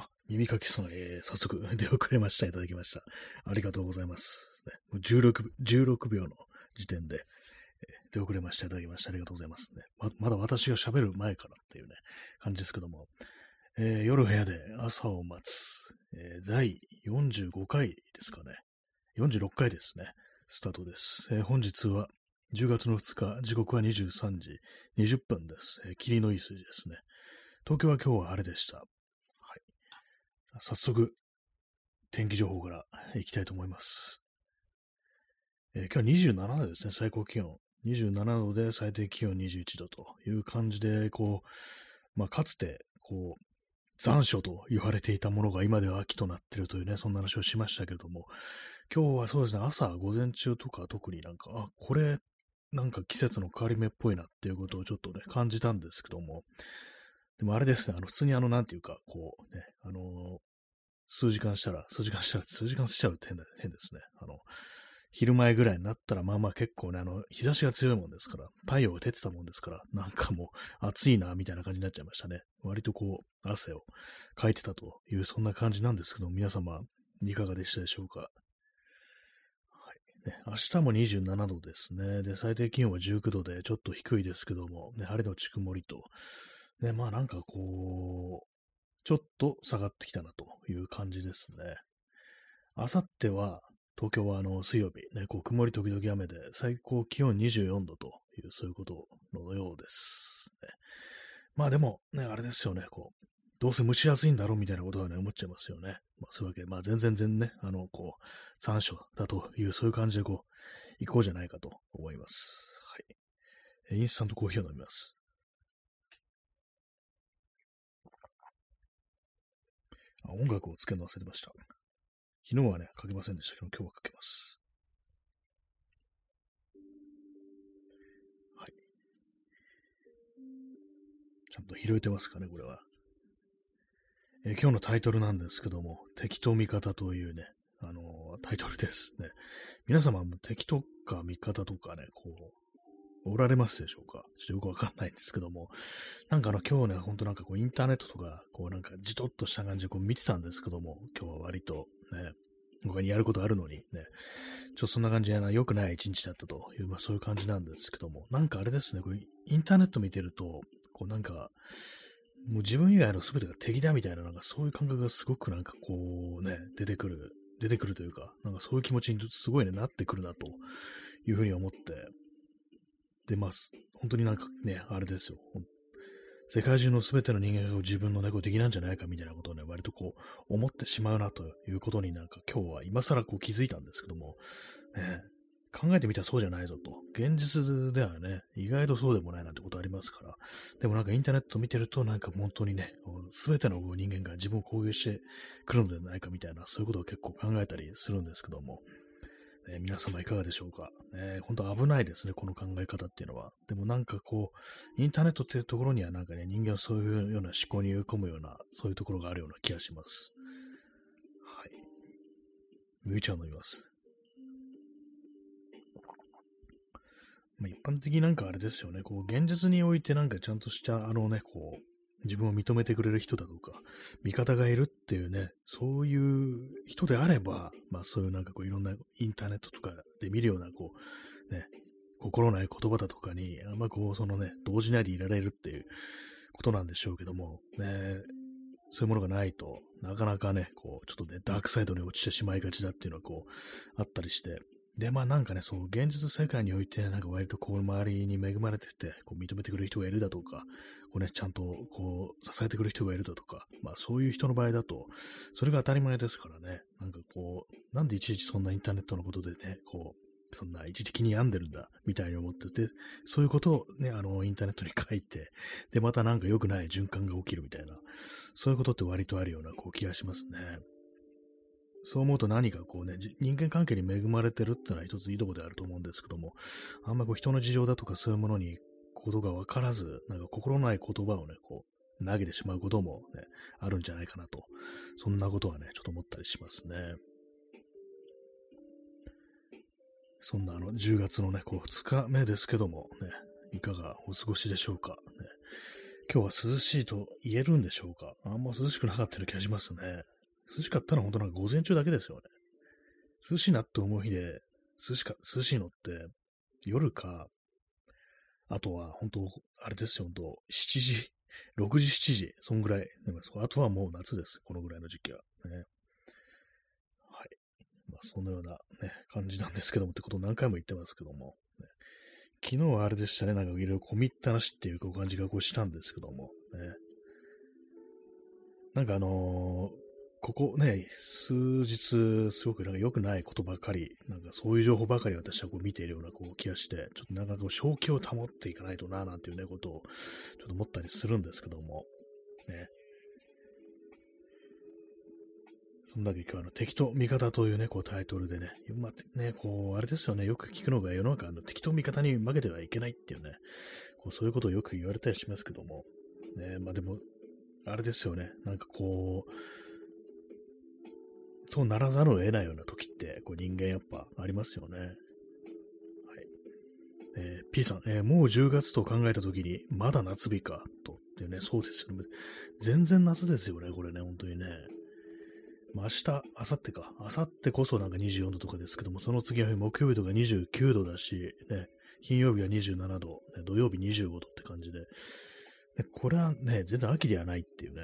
あ、耳かきさん、えー、早速 出遅れました。いただきました。ありがとうございます。ね、もう 16, 16秒の時点で、えー出遅れました。いただきました。ありがとうございますね。ままだ私が喋る前からっていうね、感じですけども、えー夜部屋で朝を待つ、えー第45回ですかね。46回ですね。スタートです。えー本日は10月の2日、時刻は23時20分です。えー霧のいい数字ですね。東京は今日は晴れでした。早速、天気情報からいきたいと思います。えー今日は27度ですね、最高気温。27度で最低気温21度という感じで、こう、まあ、かつて、こう、残暑と言われていたものが今では秋となっているというね、そんな話をしましたけれども、今日はそうですね、朝、午前中とか特になんか、あ、これ、なんか季節の変わり目っぽいなっていうことをちょっとね、感じたんですけども、でもあれですね、あの、普通にあの、なんていうか、こうね、あのー数時間したら、数時間したら、数時間しちゃうって変変ですね。あの、昼前ぐらいになったら、まあまあ結構ね、あの、日差しが強いもんですから、太陽が出てたもんですから、なんかもう暑いな、みたいな感じになっちゃいましたね。割とこう、汗をかいてたという、そんな感じなんですけど、皆様、いかがでしたでしょうか？はい。明日も27度ですね。で、最低気温は19度で、ちょっと低いですけども、ね、晴れのち曇りと、ね、まあなんかこう、ちょっと下がってきたなという感じですね。あさっては、東京はあの水曜日、ね、こう曇り時々雨で、最高気温24度という、そういうことのようです、ね。まあでも、ね、あれですよね、こう、どうせ蒸し暑いんだろうみたいなことはね、思っちゃいますよね。まあそういうわけで、まあ全然全然ね、あの、こう、残暑だという、そういう感じでこう、行こうじゃないかと思います。はい。インスタントコーヒーを飲みます。音楽をつけるの忘れてました。昨日はね、かけませんでしたけど、今日はかけます。はい。ちゃんと拾えてますかね、これは。え今日のタイトルなんですけども、敵と味方というね、あのータイトルですね。皆様も敵とか味方とかね、こう、おられますでしょうか？ちょっとよくわかんないんですけども、なんかあの今日ね、ほんとなんかこうインターネットとか、こうなんかじとっとした感じでこう見てたんですけども、今日は割とね、他にやることあるのにね、ちょっとそんな感じでな、良くない一日だったという、まあそういう感じなんですけども、なんかあれですね、これインターネット見てると、こうなんか、もう自分以外の全てが敵だみたいな、なんかそういう感覚がすごくなんかこうね、出てくる、出てくるというか、なんかそういう気持ちにすごいね、なってくるなというふうに思って、で、ま、す本当になんかね、あれですよ。世界中の全ての人間が自分の猫敵なんじゃないかみたいなことをね、割とこう、思ってしまうなということになんか今日は今更こう気づいたんですけども、ね、考えてみたらそうじゃないぞと。現実ではね、意外とそうでもないなんてことありますから。でもなんかインターネット見てるとなんか本当にね、すべての人間が自分を攻撃してくるのではないかみたいな、そういうことを結構考えたりするんですけども、ね、皆様いかがでしょうか、ね。本当危ないですね、この考え方っていうのは。でもなんかこう、インターネットっていうところにはなんかね、人間はそういうような思考に追い込むような、そういうところがあるような気がします。はい。麦茶を飲みます。まあ、一般的になんかあれですよね、こう、現実においてなんかちゃんとした、あのね、こう、自分を認めてくれる人だとか、味方がいるっていうね、そういう人であれば、まあそういうなんかこういろんなインターネットとかで見るようなこう、ね、心ない言葉だとかに、あんまこうそのね、動じないでいられるっていうことなんでしょうけども、ね、そういうものがないとなかなかね、こう、ちょっとね、ダークサイドに落ちてしまいがちだっていうのはこう、あったりして、で、まあなんかね、そう、現実世界において、なんか割とこう、周りに恵まれてて、こう、認めてくれる人がいるだとか、こうね、ちゃんとこう、支えてくれる人がいるだとか、まあそういう人の場合だと、それが当たり前ですからね、なんかこう、なんでいちいちそんなインターネットのことでね、こう、そんな一時的に病んでるんだ、みたいに思ってて、そういうことをね、あの、インターネットに書いて、で、またなんか良くない循環が起きるみたいな、そういうことって割とあるようなこう気がしますね。そう思うと何かこうね、人間関係に恵まれてるっていうのは一ついいとこであると思うんですけども、あんまこう人の事情だとかそういうものにことが分からず、なんか心ない言葉をね、こう、投げてしまうこともね、あるんじゃないかなと。そんなことはね、ちょっと思ったりしますね。そんなあの、10月のね、こう、2日目ですけども、ね、いかがお過ごしでしょうか。ね、今日は涼しいと言えるんでしょうかあんま涼しくなかったような気がしますね。涼しかったのは本当なんか午前中だけですよね。涼しいなって思う日で、涼しか、涼しいのって、夜か、あとは本当、あれですよ、本当7時、6時、7時、そんぐらい。あとはもう夏です。このぐらいの時期は。ね、はい。まあ、そのようなね、感じなんですけども、ってことを何回も言ってますけども。ね、昨日はあれでしたね、なんかいろいろ込みったなしっていう感じがこうしたんですけども。ね、なんかあのーここね、数日、すごくなんか良くないことばかり、なんかそういう情報ばかり私はこう見ているようなこう気がして、ちょっとなんかこう正気を保っていかないとな、なんていうね、ことをちょっと思ったりするんですけども、ね。そんだけ今日あの敵と味方というね、こうタイトルでね、まあ、ね、こう、あれですよね、よく聞くのが世の中の敵と味方に負けてはいけないっていうね、こうそういうことをよく言われたりしますけども、ね、まあでも、あれですよね、なんかこう、そうならざるを得ないような時って、こう人間やっぱありますよね。はい。えー、P さん、えー、もう10月と考えた時に、まだ夏日か、と。っていうね、そうですよね。全然夏ですよね、これね、本当にね。まあ、明日、明後日か。明後日こそなんか24度とかですけども、その次の日、木曜日とか29度だし、ね、金曜日は27度、ね、土曜日25度って感じで、でこれはね、全然秋ではないっていうね、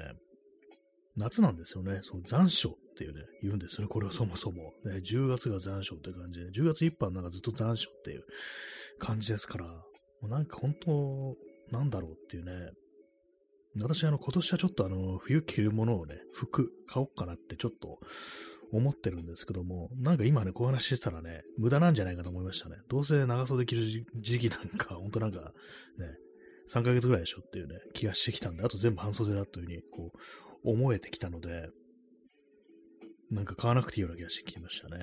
夏なんですよね。そう、残暑っていうね、言うんですね。これはそもそも。ね、10月が残暑って感じで、10月一般なんかずっと残暑っていう感じですから、もうなんか本当、なんだろうっていうね。私、あの、今年はちょっとあの、冬着るものをね、服買おうかなってちょっと思ってるんですけども、なんか今ね、こう話してたらね、無駄なんじゃないかと思いましたね。どうせ長袖着る時期なんか、ほんとなんか、ね、3ヶ月ぐらいでしょっていうね、気がしてきたんで、あと全部半袖だというふうに、こう、思えてきたので、なんか買わなくていいような気がしてきましたね。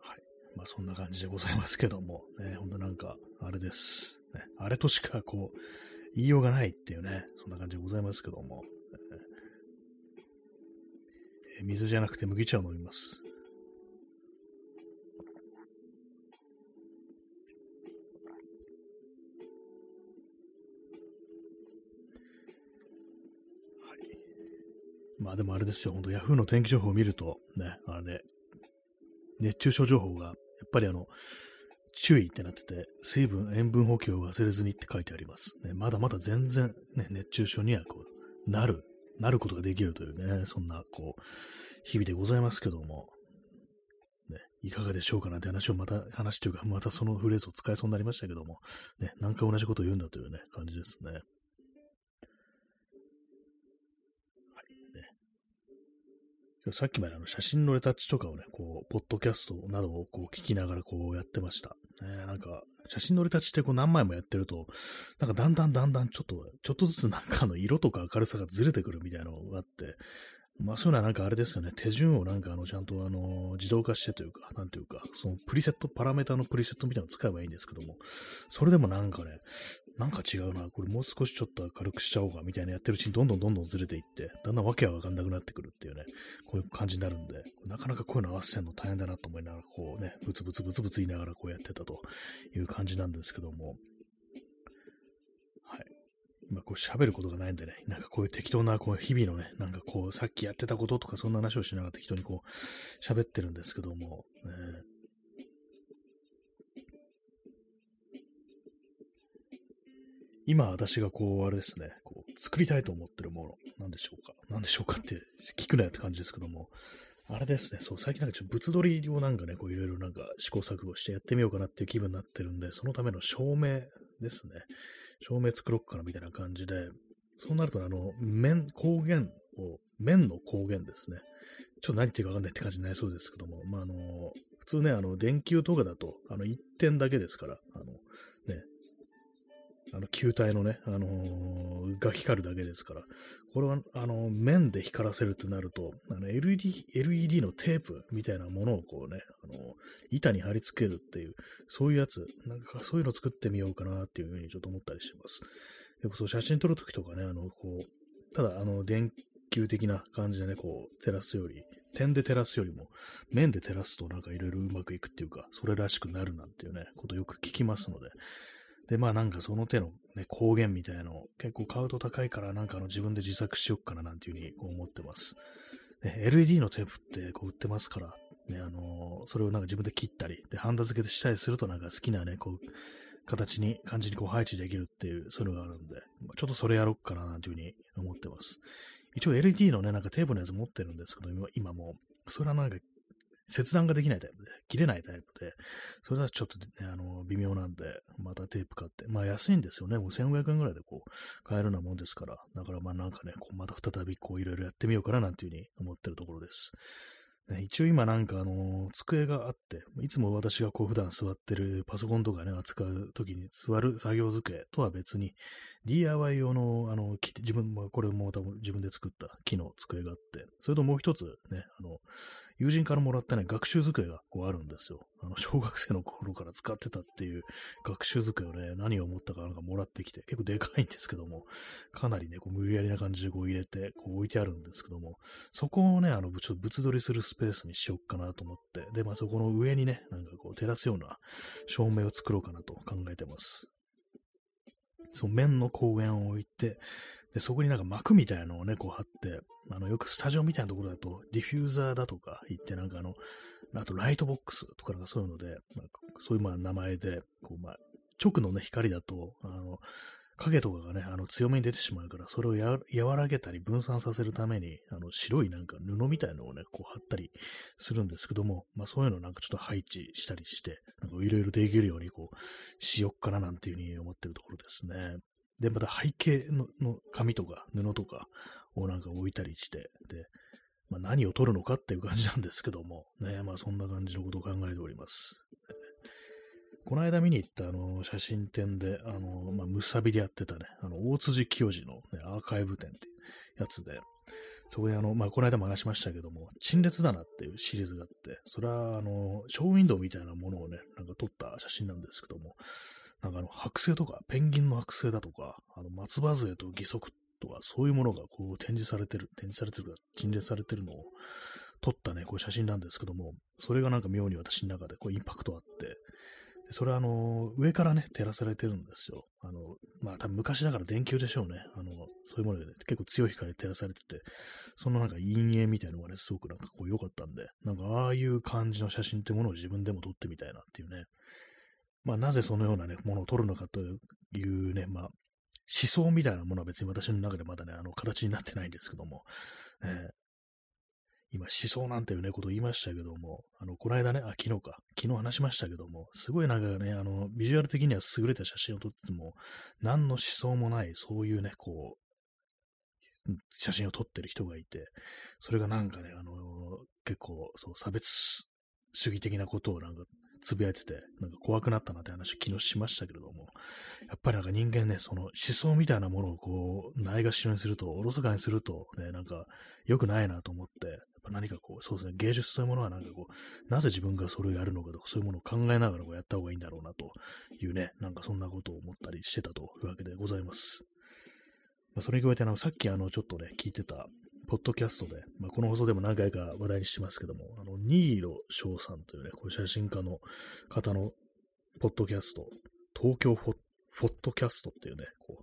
はい。まあそんな感じでございますけども、ね、ほんとなんか、あれです。ね、あれとしかこう、言いようがないっていうね、そんな感じでございますけども。え水じゃなくて麦茶を飲みます。まあでもあれですよ、ほんと Yahoo の天気情報を見ると、ね、あれ、熱中症情報が、やっぱりあの、注意ってなってて、水分、塩分補給を忘れずにって書いてあります。ね、まだまだ全然、ね、熱中症にはこう、なる、なることができるというね、そんな、こう、日々でございますけども、ね、いかがでしょうかなんて話をまた、話というか、またそのフレーズを使いそうになりましたけども、ね、何回同じことを言うんだというね、感じですね。さっきまであの写真のレタッチとかをね、こう、ポッドキャストなどをこう聞きながらこうやってました。ね、なんか、写真のレタッチってこう何枚もやってると、なんかだんだんだんだんちょっと、ちょっとずつなんかあの色とか明るさがずれてくるみたいなのがあって、まあそういうのはなんかあれですよね、手順をなんかあのちゃんとあの自動化してというか、なんていうか、そのプリセット、パラメータのプリセットみたいなのを使えばいいんですけども、それでもなんかね、なんか違うな、これもう少しちょっと明るくしちゃおうかみたいなやってるうちにどんどんどんどんずれていって、だんだんわけはわかんなくなってくるっていうね、こういう感じになるんで、なかなかこういうの合わせるの大変だなと思いながら、こうね、ブツブツブツブツ言いながらこうやってたという感じなんですけども、はい。まあ、こう喋ることがないんでね、なんかこういう適当な、こう日々のね、なんかこう、さっきやってたこととか、そんな話をしながら適当にこう、喋ってるんですけども、ね、今私がこう、あれですね、こう、作りたいと思ってるもの、なんでしょうか？なんでしょうかって聞くなよって感じですけども、あれですね、そう、最近なんかちょっと物撮りをなんかね、こういろいろなんか試行錯誤してやってみようかなっていう気分になってるんで、そのための照明ですね。照明作ろっかなみたいな感じで、そうなると、あの、面、光源を、面の光源ですね。ちょっと何言ってるかわかんないって感じになりそうですけども、まあ、あの、普通ね、あの、電球とかだと、あの、一点だけですから、あの、ね、あの、球体のね、あのー、が光るだけですから、これは、あの、面で光らせるってなると、あの、LED、LED のテープみたいなものをこうね、あの、板に貼り付けるっていう、そういうやつ、なんかそういうの作ってみようかなっていうふうにちょっと思ったりします。でもそう、写真撮るときとかね、あの、こう、ただ、あの、電球的な感じでね、こう、照らすより、点で照らすよりも、面で照らすとなんかいろいろうまくいくっていうか、それらしくなるなんていうね、ことよく聞きますので、で、まあなんかその手のね、光源みたいなのを結構買うと高いからなんかあの自分で自作しよっかななんていうふうにこう思ってます。ね、LED のテープってこう売ってますから、ね、あのー、それをなんか自分で切ったり、で、ハンダ付けしたりするとなんか好きなね、こう、形に、感じにこう配置できるっていう、そういうのがあるんで、ちょっとそれやろっかななんていうふうに思ってます。一応 LED のね、なんかテープのやつ持ってるんですけど、今も、それはなんか切断ができないタイプで、切れないタイプで、それだとちょっとね、あの、微妙なんで、またテープ買って、まあ安いんですよね。もう1500円ぐらいでこう、買えるようなもんですから、だからまあなんかね、こうまた再びこういろいろやってみようかななんていうふうに思ってるところです。ね、一応今なんかあの、机があって、いつも私がこう普段座ってるパソコンとかね、扱う時に座る作業机とは別に、DIY 用の、あの、自分、これも多分自分で作った木の机があって、それともう一つね、あの、友人からもらったね、学習机がこうあるんですよ。あの、小学生の頃から使ってたっていう 学習机をね、何を思ったかなんかもらってきて、結構でかいんですけども、かなりね、こう無理やりな感じでこう入れて、こう置いてあるんですけども、そこをね、あの、ちょっと物撮りするスペースにしよっかなと思って、で、まあそこの上にね、なんかこう照らすような照明を作ろうかなと考えてます。その面の公園を置いて、で、そこになんか膜みたいなのをね、こう貼って、あの、よくスタジオみたいなところだと、ディフューザーだとか言って、なんかあの、あとライトボックスとかなんかそういうので、まあ、そういうまあ名前で、こうまあ、直のね、光だと、あの、影とかがね、あの強めに出てしまうから、それを和らげたり分散させるために、あの白いなんか布みたいのをね、こう貼ったりするんですけども、まあそういうのなんかちょっと配置したりして、なんかいろいろできるようにこう、しよっかななんていうふうに思ってるところですね。で、また背景のの紙とか布とかをなんか置いたりして、で、まあ、何を撮るのかっていう感じなんですけども、ね、まあそんな感じのことを考えております。この間見に行ったあの写真展で、あの、まあ、むさびでやってたね、あの、大辻清治の、ね、アーカイブ展ってやつで、そこであの、まあ、この間も話しましたけども、陳列棚っていうシリーズがあって、それはあの、ショーウィンドウみたいなものをね、なんか撮った写真なんですけども、なんかあの、剥製とか、ペンギンの剥製だとか、あの、松葉杖と義足とか、そういうものがこう展示されてる、展示されてるか、陳列されてるのを撮ったね、こう写真なんですけども、それがなんか妙に私の中でこうインパクトあって、それはあの、上からね、照らされてるんですよ。あの、まあ多分昔だから電球でしょうね。あの、そういうもので、ね、結構強い光で照らされてて、そのなんか陰影みたいなのがね、すごくなんかこう良かったんで、なんかああいう感じの写真ってものを自分でも撮ってみたいなっていうね、まあ、なぜそのようなね、ものを取るのかというね、まあ、思想みたいなものは別に私の中でまだね、あの、形になってないんですけども、えー、今、思想なんていうね、ことを言いましたけども、あの、この間ね、あ、昨日か、昨日話しましたけども、すごいなんかね、あの、ビジュアル的には優れた写真を撮っても、何の思想もない、そういうね、こう、写真を撮ってる人がいて、それがなんかね、あの、結構、そう、差別主義的なことをなんかつぶやいてて、なんか怖くなったなって話を昨日しましたけれども、やっぱりなんか人間ね、その思想みたいなものをこう、ないがしろにすると、おろそかにすると、ね、なんか良くないなと思って、やっぱ何かこう、そうですね、芸術というものはなんかこう、なぜ自分がそれをやるのかとか、そういうものを考えながらこうやった方がいいんだろうなというね、なんかそんなことを思ったりしてたというわけでございます。まあ、それに加えて、あの、さっきあの、ちょっとね、聞いてた、ポッドキャストで、まあ、この放送でも何回か話題にしてますけども、あの、ニーロ翔さんというね、こう写真家の方のポッドキャスト、東京フォフォットキャストっていうね、こ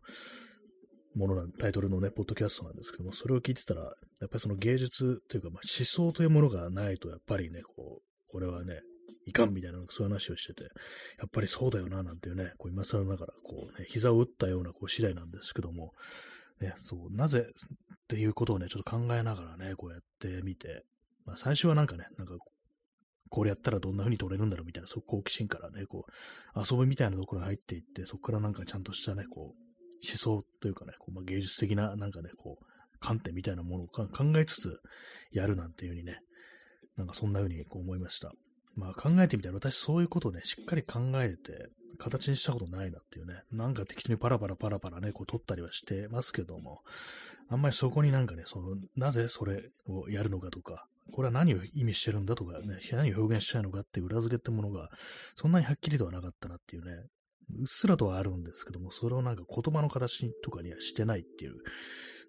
う、ものな、タイトルのね、ポッドキャストなんですけども、それを聞いてたら、やっぱりその芸術というか、まあ、思想というものがないと、やっぱりね、こう、これはね、いかんみたいな、そういう話をしてて、やっぱりそうだよな、なんていうね、こう今更ながら、こうね、膝を打ったようなこう次第なんですけども、ね、そう、なぜっていうことをね、ちょっと考えながらね、こうやってみて、まあ最初はなんかね、なんか、これやったらどんな風に撮れるんだろうみたいな、そう好奇心からね、こう、遊ぶみたいなところに入っていって、そこからなんかちゃんとしたね、こう、思想というかね、こうまあ、芸術的ななんかね、こう、観点みたいなものを考えつつやるなんていう風にね、なんかそんな風にこう思いました。まあ考えてみたら私そういうことをね、しっかり考えて、形にしたことないなっていうね、なんか適当にパラパラパラパラね、こう撮ったりはしてますけども、あんまりそこになんかね、その、なぜそれをやるのかとか、これは何を意味してるんだとかね、何を表現したいのかっていう裏付けってものが、そんなにはっきりとはなかったなっていうね、うっすらとはあるんですけども、それをなんか言葉の形とかにはしてないっていう、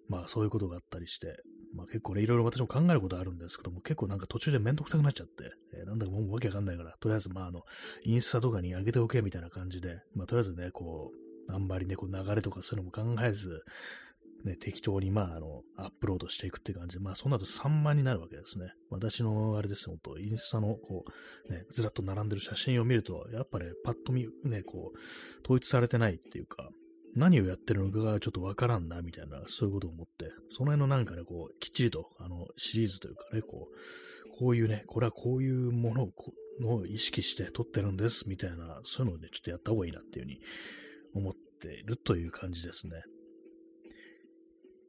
まあそういうことがあったりして、まあ結構ね、いろいろ私も考えることあるんですけども、結構なんか途中でめんどくさくなっちゃって、えー、なんだかもうわけわかんないから、とりあえずまああの、インスタとかに上げておけみたいな感じで、まあとりあえずね、こう、あんまりね、こう流れとかそういうのも考えず、ね、適当に、まあ、あの、アップロードしていくって感じで、まあ、そうなと3万になるわけですね。私の、あれですよ、ほんと、インスタの、こう、ね、ずらっと並んでる写真を見ると、やっぱね、パッと見、ね、こう、統一されてないっていうか、何をやってるのかがちょっとわからんな、みたいな、そういうことを思って、その辺のなんかね、こう、きっちりと、あの、シリーズというかね、こう、こういうね、これはこういうものをの意識して撮ってるんです、みたいな、そういうのをね、ちょっとやった方がいいなっていうふうに思っているという感じですね。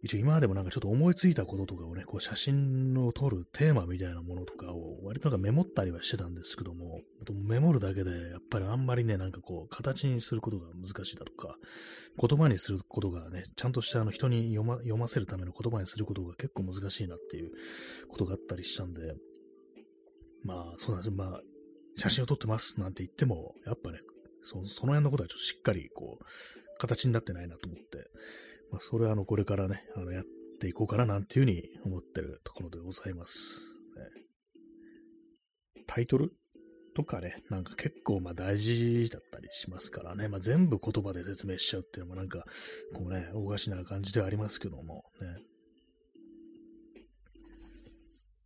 一応今までもなんかちょっと思いついたこととかをね、こう写真を撮るテーマみたいなものとかを割となんかメモったりはしてたんですけども、メモるだけでやっぱりあんまりね、なんかこう形にすることが難しいだとか、言葉にすることがね、ちゃんとしたあの人に読ま読ませるための言葉にすることが結構難しいなっていうことがあったりしたんで、まあそうなんですまあ写真を撮ってますなんて言っても、やっぱね、その辺のことはちょっとしっかりこう、形になってないなと思って、まあ、それはあの、これからね、あの、やっていこうかななんていうふうに思ってるところでございます。ね、タイトル？とかね、なんか結構まあ大事だったりしますからね、まあ、全部言葉で説明しちゃうっていうのもなんか、こうね、おかしな感じではありますけども、ね。やっ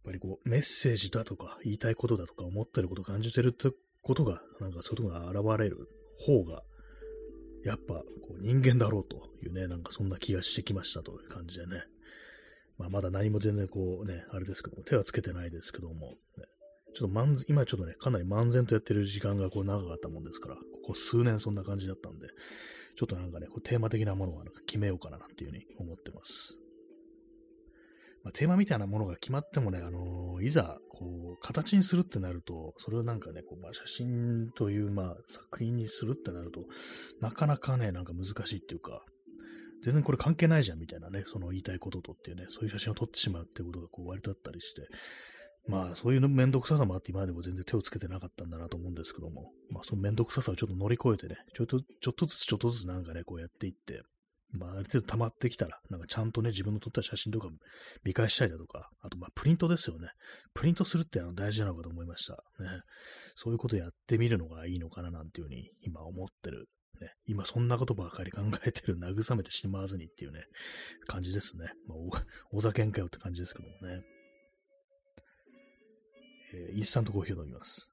ぱりこう、メッセージだとか、言いたいことだとか、思ってること、感じてるってことが、なんかそういうことが現れる方が、やっぱこう人間だろうというね、なんかそんな気がしてきましたという感じでね。まあ、まだ何も全然こうね、あれですけども、手はつけてないですけども、ね、ちょっと漫今ちょっとね、かなり漫然とやってる時間がこう長かったもんですから、ここ数年そんな感じだったんで、ちょっとなんかね、こうテーマ的なものはなんか決めようかななんていうふうに思ってます。まあ、テーマみたいなものが決まってもね、あのー、いざ、こう、形にするってなると、それをなんかね、こうまあ、写真という、まあ、作品にするってなると、なかなかね、なんか難しいっていうか、全然これ関係ないじゃんみたいなね、その言いたいこととっていうね、そういう写真を撮ってしまうっていうことがこう割とあったりして、まあそういうめんどくささもあって今でも全然手をつけてなかったんだなと思うんですけども、まあそのめんどくささをちょっと乗り越えてね、ちょっと、ちょっとずつちょっとずつなんかね、こうやっていって、まあ、ある程度溜まってきたら、なんかちゃんとね、自分の撮った写真とか見返したりだとか、あと、まあ、プリントですよね。プリントするってのは大事なのかと思いました。ね。そういうことやってみるのがいいのかななんていうふうに今思ってる。ね。今そんなことばかり考えてる、慰めてしまわずにっていうね、感じですね。まあ、お、お酒んかよって感じですけどもね。えー、インスタントコーヒーを飲みます。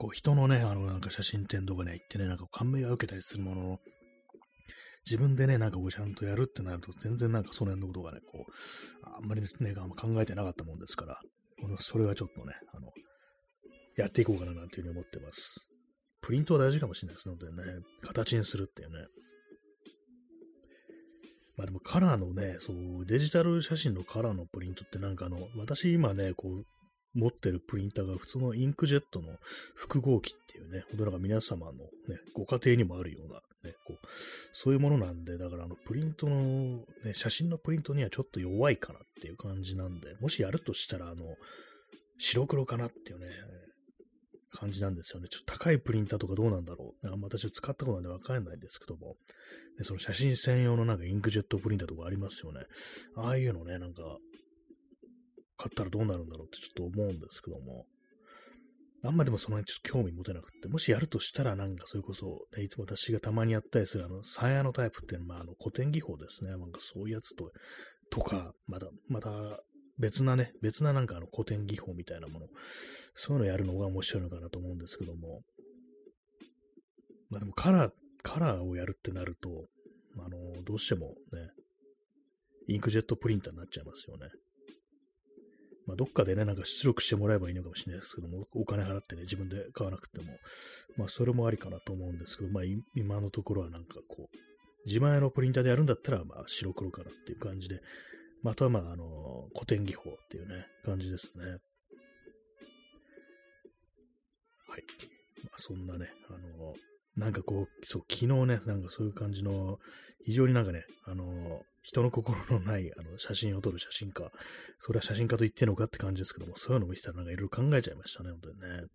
結構人のね、あのなんか写真展とかね、行ってね、なんか感銘が受けたりするものの、自分でね、なんかこうちゃんとやるってなると、全然なんかその辺のことがね、こう、あんまりね、考えてなかったもんですから、このそれはちょっとね、あの、やっていこうかななんていうふうに思ってます。プリントは大事かもしれないですのでね、形にするっていうね。まあでもカラーのね、そう、デジタル写真のカラーのプリントってなんかあの、私今ね、こう、持ってるプリンターが普通のインクジェットの複合機っていうね、ほんとなんか皆様のね、ご家庭にもあるようなね、こう、そういうものなんで、だからあの、プリントの、ね、写真のプリントにはちょっと弱いかなっていう感じなんで、もしやるとしたら、あの、白黒かなっていうね、感じなんですよね。ちょっと高いプリンターとかどうなんだろう。なんか私は使ったことなんでわかんないんですけども、でその写真専用のなんかインクジェットプリンターとかありますよね。ああいうのね、なんか買ったらどうなるんだろうってちょっと思うんですけども、あんまでもその辺ちょっと興味持てなくて、もしやるとしたらなんかそれこそ、ね、いつも私がたまにやったりするあの、サヤのタイプっていうのは、まあ、あの古典技法ですね。なんかそういうやつと、とか、まだ、また別なね、別ななんかあの古典技法みたいなもの、そういうのやるのが面白いのかなと思うんですけども、まあでもカラー、カラーをやるってなると、あの、どうしてもね、インクジェットプリンターになっちゃいますよね。まあ、どっかでね、なんか出力してもらえばいいのかもしれないですけども、お金払ってね、自分で買わなくても、まあ、それもありかなと思うんですけど、まあ、今のところはなんかこう、自前のプリンターでやるんだったら、まあ、白黒かなっていう感じで、またはまあ、あの、古典技法っていうね、感じですね。はい。まあ、そんなね、あの、なんかこう、そう、昨日ね、なんかそういう感じの、非常になんかね、あの、人の心のないあの写真を撮る写真家、それは写真家と言ってんのかって感じですけども、そういうのを見てたらなんかいろいろ考えちゃいましたね、本当にね。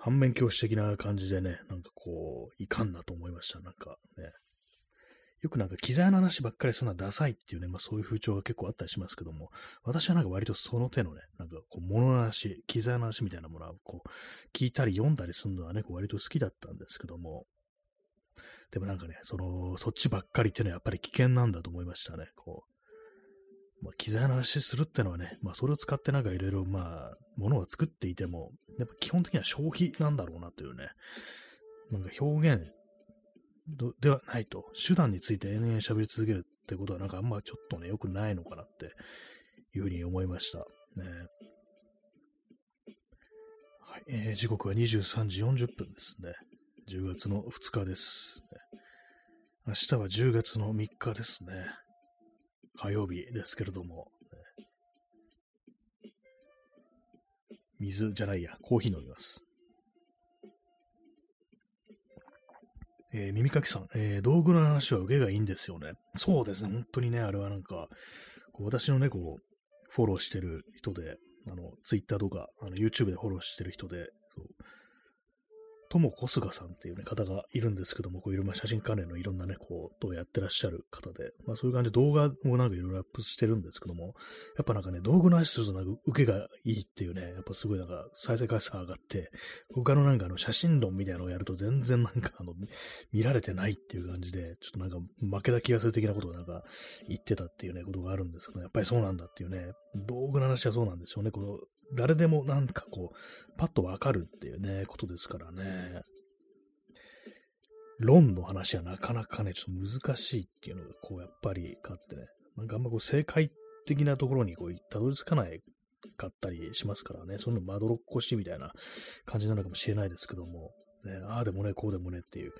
反面教師的な感じでね、なんかこう、いかんなと思いました。なんかね。よくなんか機材の話ばっかりするのはダサいっていうね、まあそういう風潮が結構あったりしますけども、私はなんか割とその手のね、なんかこう物の話、機材の話みたいなものはこう、聞いたり読んだりするのはね、割と好きだったんですけども、でもなんかね、その、そっちばっかりっていうのはやっぱり危険なんだと思いましたね。こう、まあ、機材の話するってのはね、まあそれを使ってなんかいろいろまあ、ものを作っていても、やっぱ基本的には消費なんだろうなというね、なんか表現ではないと、手段について延々喋り続けるってことはなんかあんまちょっとね、良くないのかなっていうふうに思いました。ね。はい、えー、時刻は23時40分ですね。10月の2日です。明日は10月の3日ですね。火曜日ですけれども。水じゃないや、コーヒー飲みます。えー、耳かきさん、えー、道具の話は受けがいいんですよね。そうですね、本当にね、あれはなんか、こう私のね、こう、フォローしてる人で、あの、ツイッターとか、あの、YouTube でフォローしてる人で、ともこすがさんっていう、ね、方がいるんですけども、こういうまあ写真関連のいろんなね、こう、とやってらっしゃる方で、まあそういう感じで動画をなんかいろいろアップしてるんですけども、やっぱなんかね、道具の話するとなんか受けがいいっていうね、やっぱすごいなんか再生回数上がって、他のなんかあの写真論みたいなのをやると全然なんかあの、見られてないっていう感じで、ちょっとなんか負けた気がする的なことをなんか言ってたっていうね、ことがあるんですけど、やっぱりそうなんだっていうね、道具の話はそうなんですよね、この、誰でもなんかこう、パッとわかるっていうね、ことですからね。論の話はなかなかね、ちょっと難しいっていうのが、こう、やっぱりあってね、なんかあんまこう、正解的なところにこう、たどり着かないかったりしますからね、そのまどろっこしいみたいな感じなのかもしれないですけども、ね、ああでもね、こうでもねっていう、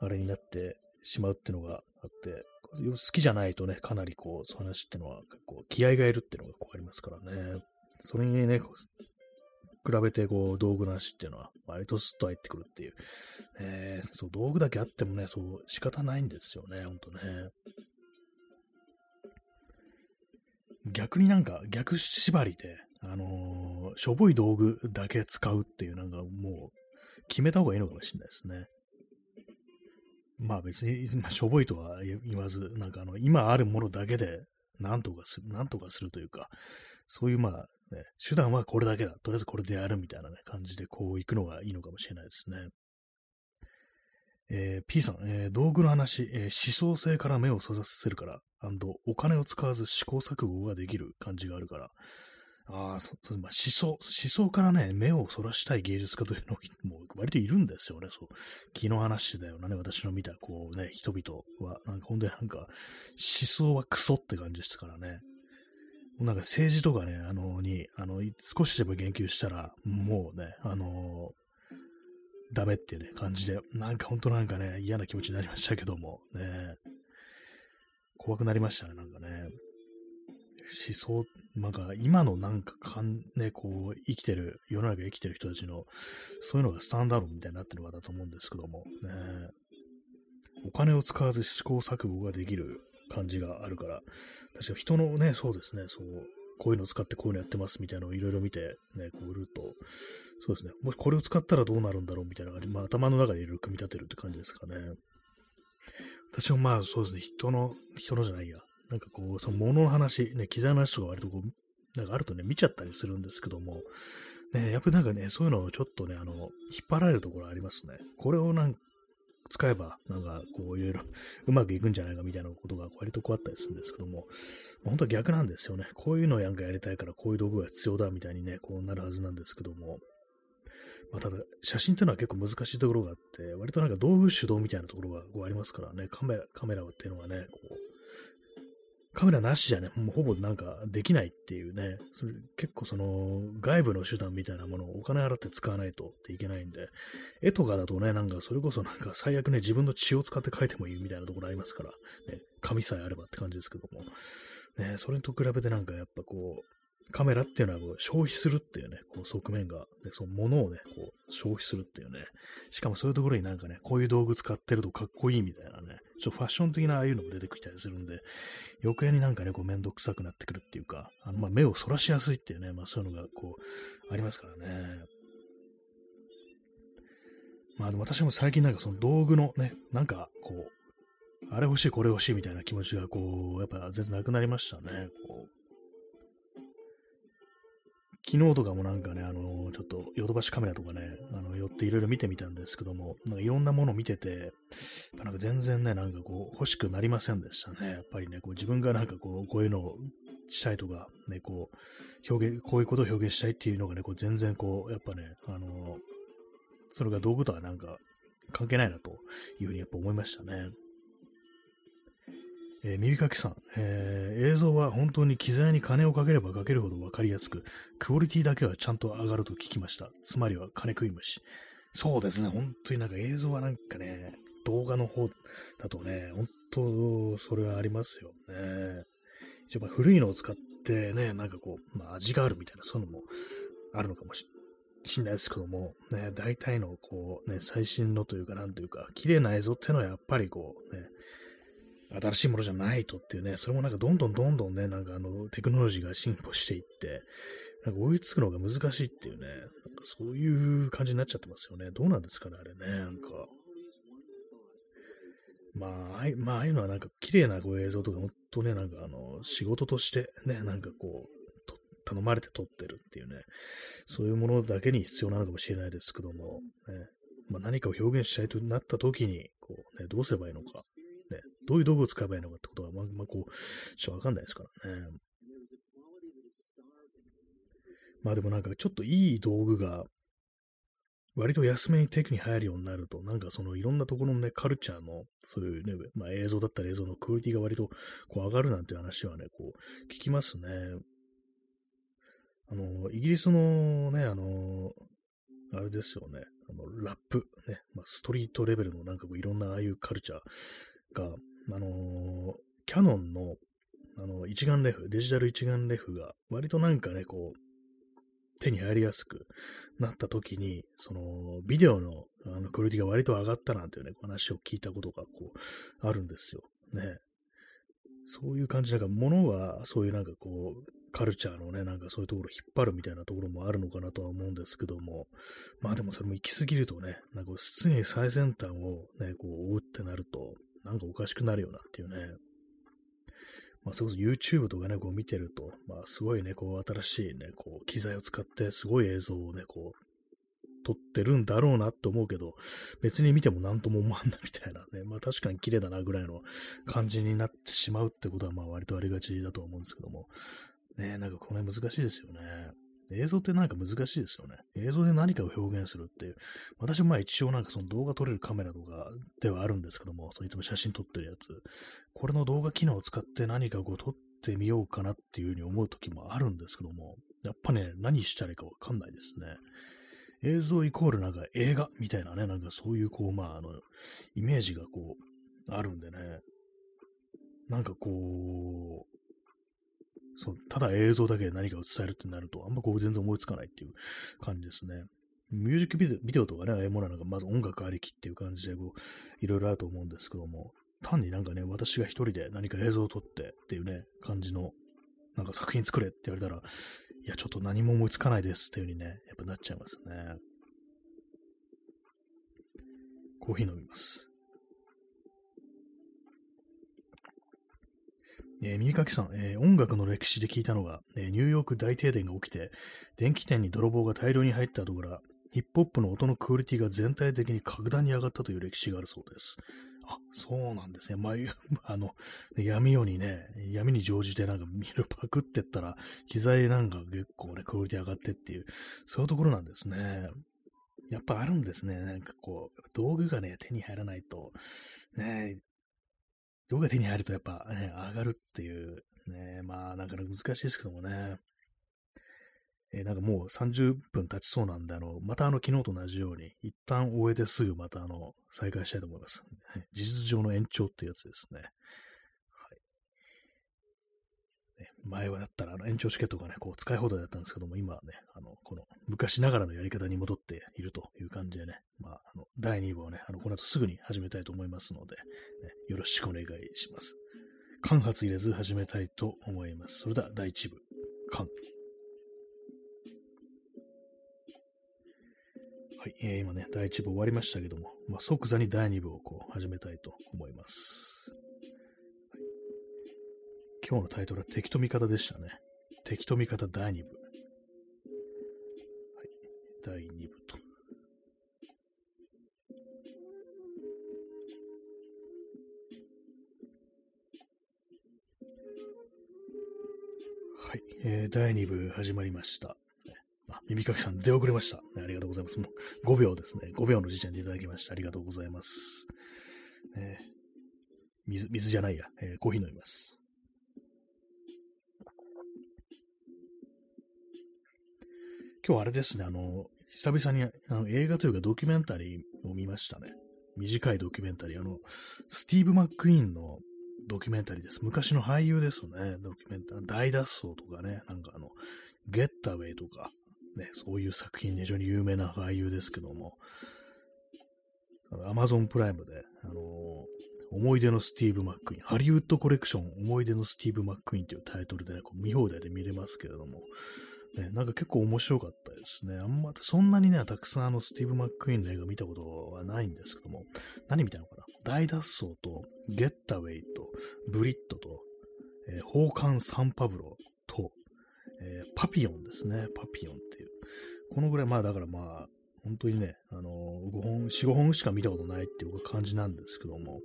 あれになってしまうっていうのがあって、好きじゃないとね、かなりこう、そういう話っていうのは、こう、気合がいるっていうのがこうありますからね。それにね、比べてこう道具なしっていうのは割とスッと入ってくるっていう。えー、そう、道具だけあってもね、そう仕方ないんですよね、ほんとね。逆になんか逆縛りで、あのー、しょぼい道具だけ使うっていうなんかもう決めた方がいいのかもしれないですね。まあ別に、まあ、しょぼいとは言わず、なんかあの、今あるものだけで何とかする、何とかするというか、そういうまあ、ね、手段はこれだけだ。とりあえずこれでやるみたいなね、感じでこう行くのがいいのかもしれないですね。えー、P さん、えー、道具の話、えー、思想性から目をそらせるから、お金を使わず試行錯誤ができる感じがあるから、ああ、そ、そまあ、思想、思想からね、目をそらしたい芸術家というのも 割といるんですよね、そう。気の話だよなね、私の見た、こうね、人々は、なんか本当になんか、思想はクソって感じですからね。なんか政治とかね、あの、に、あの、少しでも言及したら、もうね、あのダメっていうね、感じで、なんか本当なんかね、嫌な気持ちになりましたけども、ね、怖くなりましたね、なんかね。思想、なんか今のなんかかん、ね、こう、生きてる、世の中生きてる人たちの、そういうのがスタンダードみたいになってるかだと思うんですけども、ね、お金を使わず試行錯誤ができる感じがあるから、確か人のね、そうですね、そう、こういうのを使ってこういうのやってますみたいなのをいろいろ見て、ね、こう売ると、そうですね、もしこれを使ったらどうなるんだろうみたいな感じ、まあ頭の中でいろいろ組み立てるって感じですかね。私もまあそうですね、人の、人のじゃないや、なんかこう、その物の話、ね、機材の話とか割とこう、なんかあるとね、見ちゃったりするんですけども、ね、やっぱりなんかね、そういうのをちょっとね、あの、引っ張られるところありますね。これをなん使えば、なんか、こう、いろいろ うまくいくんじゃないかみたいなことが割とこうあったりするんですけども、本当は逆なんですよね。こういうのをなんかやりたいから、こういう道具が必要だみたいにね、こうなるはずなんですけども、まあ、ただ、写真っていうのは結構難しいところがあって、割となんか道具主導みたいなところがこうありますからね、カメラ、カメラっていうのはね、こう、カメラなしじゃね、もうほぼなんかできないっていうね、それ結構その外部の手段みたいなものをお金払って使わないとっていけないんで、絵とかだとね、なんかそれこそなんか最悪ね、自分の血を使って描いてもいいみたいなところありますから、ね、紙さえあればって感じですけども、ね、それと比べてなんかやっぱこう、カメラっていうのはこう消費するっていうね、こう側面が、ね、その物をね、こう消費するっていうね、しかもそういうところになんかね、こういう道具使ってるとかっこいいみたいなね、ちょっとファッション的なああいうのも出てきたりするんで、余計になんかね、こうめんどくさくなってくるっていうか、あの、ま、目をそらしやすいっていうね、まあそういうのがこう、ありますからね。まあでも私も最近なんかその道具のね、なんかこう、あれ欲しい、これ欲しいみたいな気持ちがこう、やっぱ全然なくなりましたね。こう昨日とかもなんかね、あのちょっとヨドバシカメラとかね、あの、寄っていろいろ見てみたんですけども、なんかいろんなものを見てて、なんか全然ね、なんかこう、欲しくなりませんでしたね。やっぱりね、こう自分がなんかこう、こういうのをしたいとか、ね、こう、表現、こういうことを表現したいっていうのがね、こう全然こう、やっぱね、あのそれが道具とはなんか関係ないなというふうにやっぱ思いましたね。えー、耳かきさん、えー、映像は本当に機材に金をかければかけるほどわかりやすく、クオリティだけはちゃんと上がると聞きました。つまりは金食い虫。そうですね、本当になんか映像はなんかね、動画の方だとね、本当それはありますよね。一応古いのを使ってね、なんかこう、まあ味があるみたいな、そういうのもあるのかもしれないですけども、ね、大体のこうね、最新のというか、なんというか、綺麗な映像っていうのはやっぱりこうね、新しいものじゃないとっていうね、それもなんかどんどんどんどんね、なんかあの、テクノロジーが進歩していって、なんか追いつくのが難しいっていうね、なんかそういう感じになっちゃってますよね。どうなんですかね、あれね、なんか。まあ、ああまあ、ああいうのはなんか綺麗なこう映像とか、ほんとね、なんかあの、仕事としてね、なんかこう、頼まれて撮ってるっていうね、そういうものだけに必要なのかもしれないですけども、ね、まあ、何かを表現したいとなった時に、こうね、どうすればいいのか、どういう道具を使えばいいのかってことは、まあ、まあ、こう、ちょっとわかんないですからね。まあでもなんかちょっといい道具が、割と安めにテクに入るようになると、なんかそのいろんなところのね、カルチャーの、そういうね、まあ映像だったら映像のクオリティが割とこう上がるなんていう話はね、こう、聞きますね。あの、イギリスのね、あの、あれですよね、あの、ラップ、ね、まあ、ストリートレベルのなんかこういろんなああいうカルチャーが、あのー、キャノンの、あの、一眼レフ、デジタル一眼レフが、割となんかね、こう、手に入りやすくなった時に、その、ビデオの、あの、クオリティが割と上がったなんていうね、話を聞いたことが、こう、あるんですよ。ね。そういう感じ、なんか、物が、そういうなんかこう、カルチャーのね、なんかそういうところを引っ張るみたいなところもあるのかなとは思うんですけども、まあでもそれも行き過ぎるとね、なんか常に最先端をね、こう追うってなると、なんかおかしくなるよなっていうね。まあ、それこそ YouTube とかね、こう見てると、まあ、すごいね、こう、新しいね、こう、機材を使って、すごい映像をね、こう、撮ってるんだろうなって思うけど、別に見ても何とも思わんなみたいなね、まあ確かに綺麗だなぐらいの感じになってしまうってことは、まあ割とありがちだと思うんですけども、ね、なんかこの辺難しいですよね。映像ってなんか難しいですよね。映像で何かを表現するっていう。私もまあ一応なんかその動画撮れるカメラとかではあるんですけども、そのいつも写真撮ってるやつ。これの動画機能を使って何かこう撮ってみようかなっていうふうに思う時もあるんですけども、やっぱね、何したらいいかわかんないですね。映像イコールなんか映画みたいなね、なんかそういうこう、まああの、イメージがこう、あるんでね。なんかこう、そう、ただ映像だけで何かを伝えるってなると、あんまこう全然思いつかないっていう感じですね。ミュージックビデオビデオとかね、ああいうものなんかまず音楽ありきっていう感じで、こう、いろいろあると思うんですけども、単になんかね、私が一人で何か映像を撮ってっていうね、感じの、なんか作品作れって言われたら、いや、ちょっと何も思いつかないですっていう風にね、やっぱなっちゃいますね。コーヒー飲みます。えー、耳かきさん、えー、音楽の歴史で聞いたのが、えー、ニューヨーク大停電が起きて、電気店に泥棒が大量に入った後から、ヒップホップの音のクオリティが全体的に格段に上がったという歴史があるそうです。あ、そうなんですね。まあ、あの、闇夜にね、闇に乗じてなんか見るパクってったら、機材なんか結構ね、クオリティ上がってっていう、そういうところなんですね。やっぱあるんですね。なんかこう、道具がね、手に入らないと、ね、どこが手に入るとやっぱね、上がるっていう、ね、まあ、なかなか難しいですけどもね。えー、なんかもう30分経ちそうなんで、あの、またあの、昨日と同じように、一旦終えてすぐまたあの、再開したいと思います。事実上の延長っていうやつですね。ね、前はだったらあの延長チケットがね、こう使い放題だったんですけども、今はね、あの、この昔ながらのやり方に戻っているという感じでね、まあ、あの第2部をね、あの、この後すぐに始めたいと思いますので、ね、よろしくお願いします。間髪入れず始めたいと思います。それでは第1部、間。はい、えー、今ね、第1部終わりましたけども、まあ、即座に第2部をこう始めたいと思います。今日のタイトルは敵と味方でしたね。敵と味方第2部。はい、第2部と。はい、えー、第2部始まりました。あ、耳かきさん出遅れました、ありがとうございます。もう5秒ですね。5秒の時点でいただきました。ありがとうございます。ね、水、水じゃないや、えー、コーヒー飲みます。今日あれですね、あの、久々にあの映画というかドキュメンタリーを見ましたね。短いドキュメンタリー。あの、スティーブ・マック・イーンのドキュメンタリーです。昔の俳優ですよね。ドキュメンタリー。大脱走とかね、なんかあの、ゲッタウェイとか、ね、そういう作品で非常に有名な俳優ですけども、アマゾンプライムで、あのー、思い出のスティーブ・マックイーン、ハリウッドコレクション、思い出のスティーブ・マックイーンというタイトルで、ね、こう見放題で見れますけれども、ね、なんか結構面白かったですね。あんま、そんなにね、たくさんあの、スティーブ・マックイーンの映画見たことはないんですけども、何見たのかな？大脱走と、ゲッタウェイと、ブリットと、えー、宝冠サンパブロと、えー、パピオンですね。パピオンっていう。このぐらい、まあだからまあ、本当にね、あのー、5本、4、5本しか見たことないっていう感じなんですけども、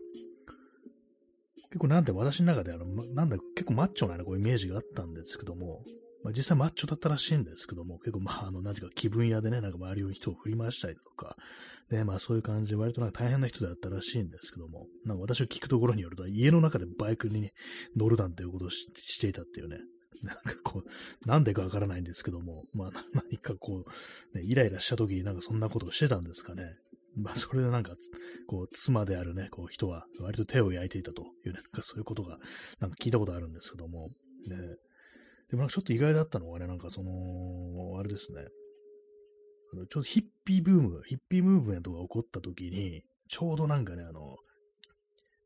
結構なんで私の中であの、なんだ、結構マッチョな、ね、こうイメージがあったんですけども、まあ、実際マッチョだったらしいんですけども、結構まあ、あの、なんてか気分屋でね、なんか周りを人を振り回したりとか、ね、まあそういう感じで割となんか大変な人だったらしいんですけども、なんか私を聞くところによると、家の中でバイクに乗るなんていうことをしていたっていうね、なんかこう、なんでかわからないんですけども、まあ 何かこう、ね、イライラした時になんかそんなことをしてたんですかね。まあそれでなんか、こう、妻であるね、こう人は割と手を焼いていたというね、なんかそういうことが、なんか聞いたことあるんですけども、ね。でもなんかちょっと意外だったのはね、なんかその、あれですね。ちょっとヒッピーブーム、ヒッピームーブメントが起こった時に、ちょうどなんかね、あの、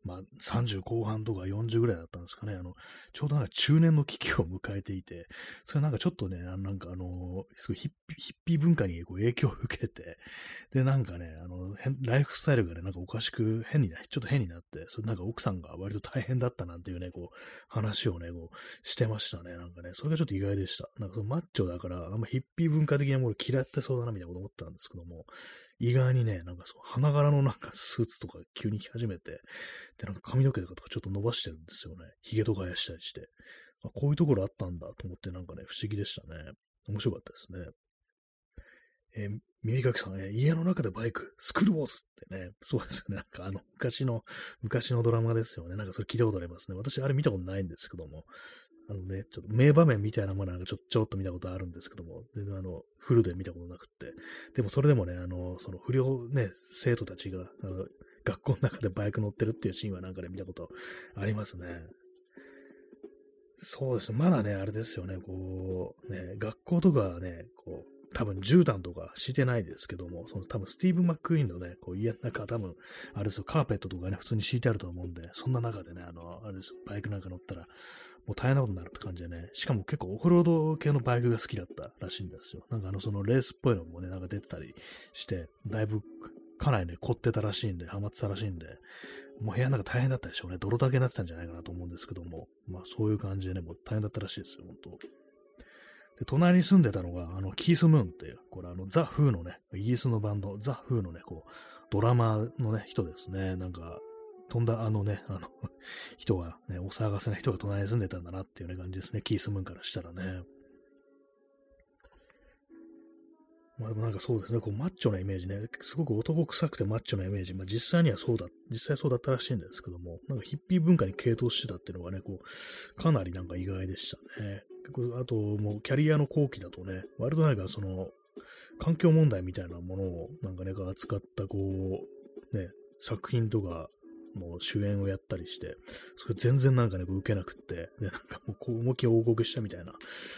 まあ、30後半とか40ぐらいだったんですかね。あの、ちょうどなんか中年の危機を迎えていて、それなんかちょっとね、なんかあの、すごいヒッピヒッピー文化にこう影響を受けて、で、なんかね、あの、ライフスタイルがね、なんかおかしく変にね、ちょっと変になって、それなんか奥さんが割と大変だったなんていうね、こう、話をね、こう、してましたね。なんかね、それがちょっと意外でした。なんかそのマッチョだから、あんまヒッピー文化的なもの嫌ってそうだなみたいなこと思ったんですけども、意外にね、なんかそう、花柄のなんかスーツとか急に着始めて、で、なんか髪の毛とかちょっと伸ばしてるんですよね。髭とかやしたりして。あこういうところあったんだと思ってなんかね、不思議でしたね。面白かったですね。えー、耳かきさん、ね、家の中でバイク、スクールボスってね、そうですね。なんかあの、昔の、昔のドラマですよね。なんかそれ聞いたことありますね。私、あれ見たことないんですけども、あのね、ちょっと名場面みたいなものなんかちょちょっと見たことあるんですけども、全然あの、フルで見たことなくって。でもそれでもね、あの、その不良ね、生徒たちが、あの学校の中でバイク乗ってるっていうシーンはなんかで、ね、見たことありますね。そうです。まだね、あれですよね、こう、ね、学校とかね、こう、多分絨毯とかしてないですけども、その多分スティーブ・マック・イーンのね、こう家の中多分、あれですよ、カーペットとかね、普通に敷いてあると思うんで、そんな中でね、あの、あれですよ、バイクなんか乗ったら、もう大変なことになるって感じでね、しかも結構オフロード系のバイクが好きだったらしいんですよ。なんかあの、そのレースっぽいのもね、なんか出てたりして、だいぶかなりね、凝ってたらしいんで、ハマってたらしいんで、もう部屋の中大変だったでしょうね。泥だけになってたんじゃないかなと思うんですけども、まあそういう感じでね、もう大変だったらしいですよ、本当で、隣に住んでたのが、あの、キース・ムーンっていう、これあの、ザ・フーのね、イギリスのバンド、ザ・フーのね、こう、ドラマーのね、人ですね。なんか、飛んだあのね、あの 人がね、お騒がせな人が隣に住んでたんだなっていうね感じですね。キースムーンからしたらね。まあでもなんかそうですね、こうマッチョなイメージね、すごく男臭くてマッチョなイメージ、まあ実際にはそうだ、実際そうだったらしいんですけども、なんかヒッピー文化に傾倒してたっていうのがね、こう、かなりなんか意外でしたね。結構、あともうキャリアの後期だとね、割となんかその、環境問題みたいなものをなんかね、扱ったこう、ね、作品とかもう主演をやったりして、それ全然なんかね、受けなくって、で、なんかもうこう思いっきり大こけしたみたいな、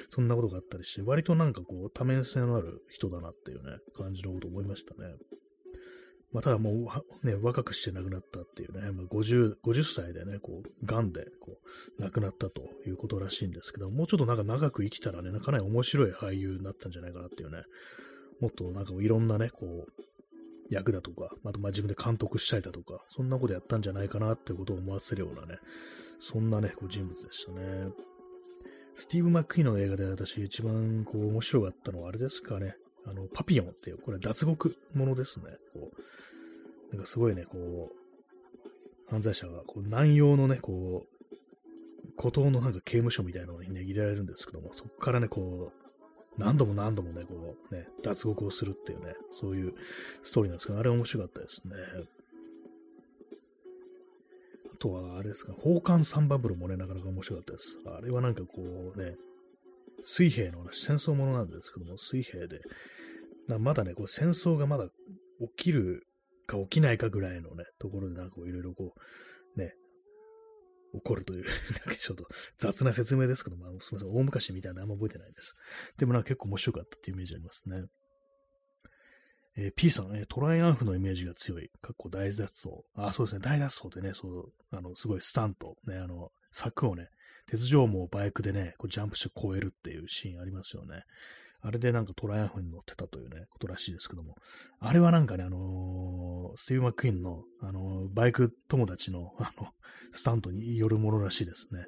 そんなことがあったりして、割となんかこう多面性のある人だなっていうね、感じのこと思いましたね。まあ、ただもう、ね、若くして亡くなったっていうね、まあ、50、50歳でね、こう、癌で、こう、亡くなったということらしいんですけど、もうちょっとなんか長く生きたらね、かなり面白い俳優になったんじゃないかなっていうね、もっとなんかいろんなね、こう、役だとか、あとまあ自分で監督したりだとか、そんなことやったんじゃないかなってことを思わせるようなね、そんなね、こう人物でしたね。スティーブ・マックイーの映画で私一番こう面白かったのはあれですかね。あの、パピヨンっていう、これ脱獄ものですね。こう、なんかすごいね、こう、犯罪者がこう南洋のね、こう、孤島のなんか刑務所みたいなのにね、入れられるんですけども、そこからね、こう、何度も何度もね、こう、ね、脱獄をするっていうね、そういうストーリーなんですけど、あれ面白かったですね。あとは、あれですか、宝冠三バブルもね、なかなか面白かったです。あれはなんかこうね、水兵の戦争ものなんですけども、水兵で、まだね、こう戦争がまだ起きるか起きないかぐらいのね、ところでなんかいろいろこう、ね、起こるという、なんかちょっと雑な説明ですけど、まあ、すみません、大昔みたいなあんま覚えてないです。でもなんか結構面白かったっていうイメージありますね。えー、P さん、え、トライアンフのイメージが強い。かっこ大脱走。あ、そうですね。大脱走でね、そう、あの、すごいスタント、ね、あの、柵をね、鉄条網をバイクでね、こうジャンプして越えるっていうシーンありますよね。あれでなんかトライアンフに乗ってたというね、ことらしいですけども。あれはなんかね、あのー、スティーブ・マックイーンの、あのー、バイク友達の、あの、スタントによるものらしいですね。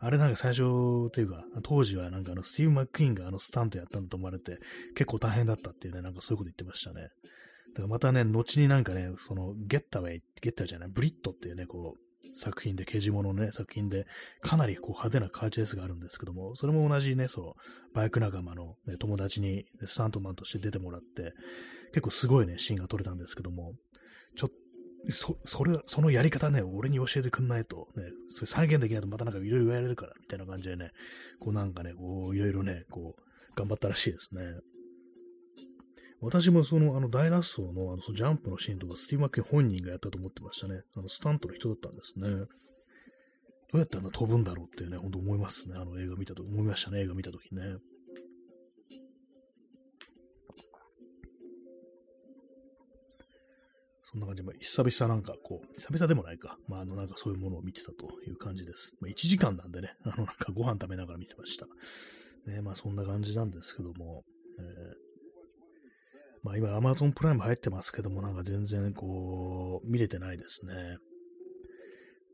あれなんか最初というか、当時はなんかあの、スティーブ・マックイーンがあのスタントやったんだと思われて、結構大変だったっていうね、なんかそういうこと言ってましたね。だからまたね、後になんかね、その、ゲッタウェイ、ゲッタウじゃない、ブリットっていうね、こう、作品で、刑事物のね、作品で、かなりこう派手なカーチェイスがあるんですけども、それも同じね、そう、バイク仲間の、ね、友達にスタントマンとして出てもらって、結構すごいね、シーンが撮れたんですけども、ちょっと、そ、それ、そのやり方ね、俺に教えてくんないと、ね、それ再現できないとまたなんかいろいろ言われるから、みたいな感じでね、こうなんかね、こう、いろいろね、こう、頑張ったらしいですね。私もその、あの、大脱走の、あの、そのジャンプのシーンとか、スティーブ・マッケン本人がやったと思ってましたね。あの、スタントの人だったんですね。どうやってあんな飛ぶんだろうってね、ほんと思いますね。あの映画見たと、思いましたね、映画見たときね。そんな感じで、まあ、久々なんかこう、久々でもないか。まあ、あの、なんかそういうものを見てたという感じです。まあ、1時間なんでね、あの、なんかご飯食べながら見てました。ね、まあ、そんな感じなんですけども、えーまあ今 Amazon プライム入ってますけども、なんか全然こう、見れてないですね。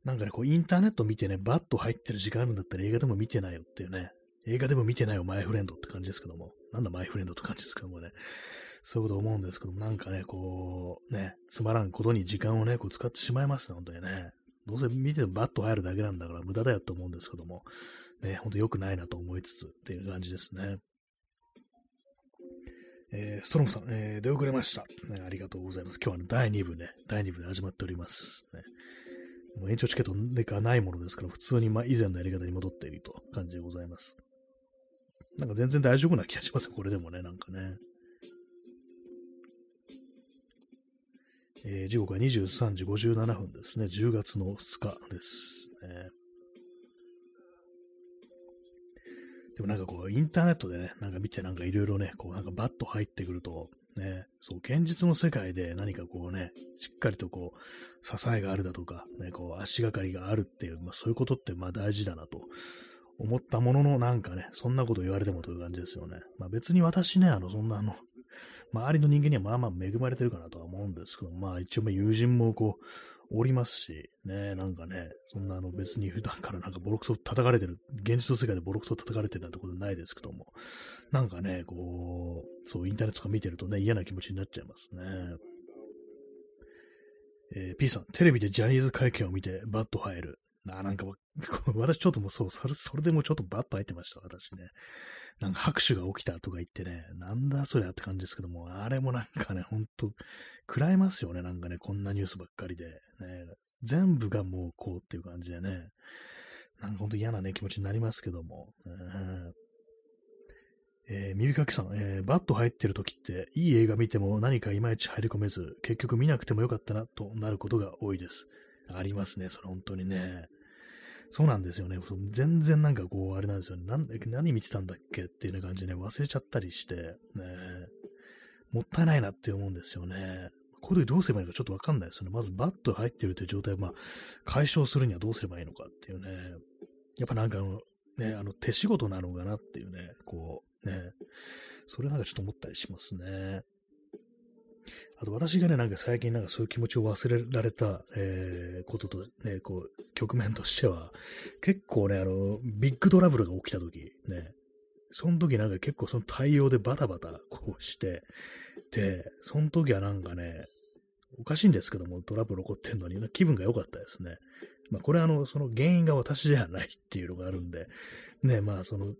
なんかね、こうインターネット見てね、バッと入ってる時間あるんだったら映画でも見てないよっていうね、映画でも見てないよ、マイフレンドって感じですけども。なんだマイフレンドって感じですけどもね。そういうこと思うんですけども、なんかね、こう、ね、つまらんことに時間をね、こう使ってしまいますね、本当にね。どうせ見てもバッと入るだけなんだから無駄だよと思うんですけども、ね、ほんと良くないなと思いつつっていう感じですね。えー、ストロムさん、えー、出遅れました、ね。ありがとうございます。今日は、ね、第2部ね、第2部で始まっております。ね、もう延長チケットでかないものですから、普通にまあ以前のやり方に戻っていると感じでございます。なんか全然大丈夫な気がしますこれでもね、なんかね。えー、時刻は23時57分ですね。10月の2日ですね。でもなんかこう、インターネットでね、なんか見てなんかいろいろね、こうなんかバッと入ってくると、ね、そう、現実の世界で何かこうね、しっかりとこう、支えがあるだとか、ね、こう、足がかりがあるっていう、まあそういうことってまあ大事だなと思ったものの、なんかね、そんなこと言われてもという感じですよね。まあ別に私ね、あの、そんなあの、周りの人間にはまあまあ恵まれてるかなとは思うんですけど、まあ一応まあ友人もこう、おりますし、ね、なんかね、そんなあの別に普段からなんかボロクソ叩かれてる、現実の世界でボロクソ叩かれてるなんてことないですけども、なんかね、こう、そう、インターネットとか見てるとね、嫌な気持ちになっちゃいますね。えー、P さん、テレビでジャニーズ会見を見てバッと入る。あ、なんか、私ちょっともうそう、それそれでもちょっとバッと入ってました、私ね。なんか拍手が起きたとか言ってね、なんだそりゃって感じですけども、あれもなんかね、ほんと、食らいますよね、なんかね、こんなニュースばっかりで。ね、全部がもうこうっていう感じでね、なんかほんと嫌なね、気持ちになりますけども。えー、耳かきさん、えー、バット入ってる時って、いい映画見ても何かいまいち入り込めず、結局見なくてもよかったなとなることが多いです。ありますね、それ本当にね。そうなんですよね。全然なんかこう、あれなんですよね。何見てたんだっけっていうような感じでね、忘れちゃったりして、ね、もったいないなって思うんですよね。こういう時どうすればいいのかちょっとわかんないですよね。まずバット入ってるという状態をまあ解消するにはどうすればいいのかっていうね。やっぱなんかあの、ね、あの手仕事なのかなっていうね、こう、ね、それなんかちょっと思ったりしますね。あと私がね、なんか最近なんかそういう気持ちを忘れられた、えー、こととね、こう、局面としては、結構ね、あの、ビッグトラブルが起きた時、ね、その時なんか結構その対応でバタバタこうして、で、その時はなんかね、おかしいんですけども、トラブル起こってんのに、気分が良かったですね。まあ、これあの、その原因が私ではないっていうのがあるんで、ね、まあ、そのね、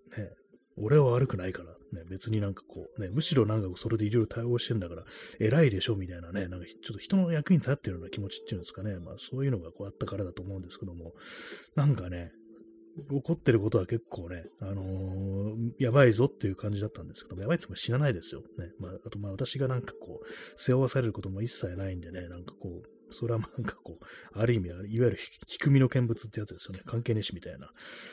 俺は悪くないから、ね、別になんかこう、ね、むしろなんかそれでいろいろ対応してんだから、偉いでしょみたいなね、なんかちょっと人の役に立ってるような気持ちっていうんですかね、まあそういうのがこうあったからだと思うんですけども、なんかね、起こってることは結構ね、あのー、やばいぞっていう感じだったんですけども、やばいつも知らないですよ。ね。まあ、あとまあ私がなんかこう、背負わされることも一切ないんでね、なんかこう、それはなんかこう、ある意味、いわゆる低みの見物ってやつですよね。関係ねえしみたいな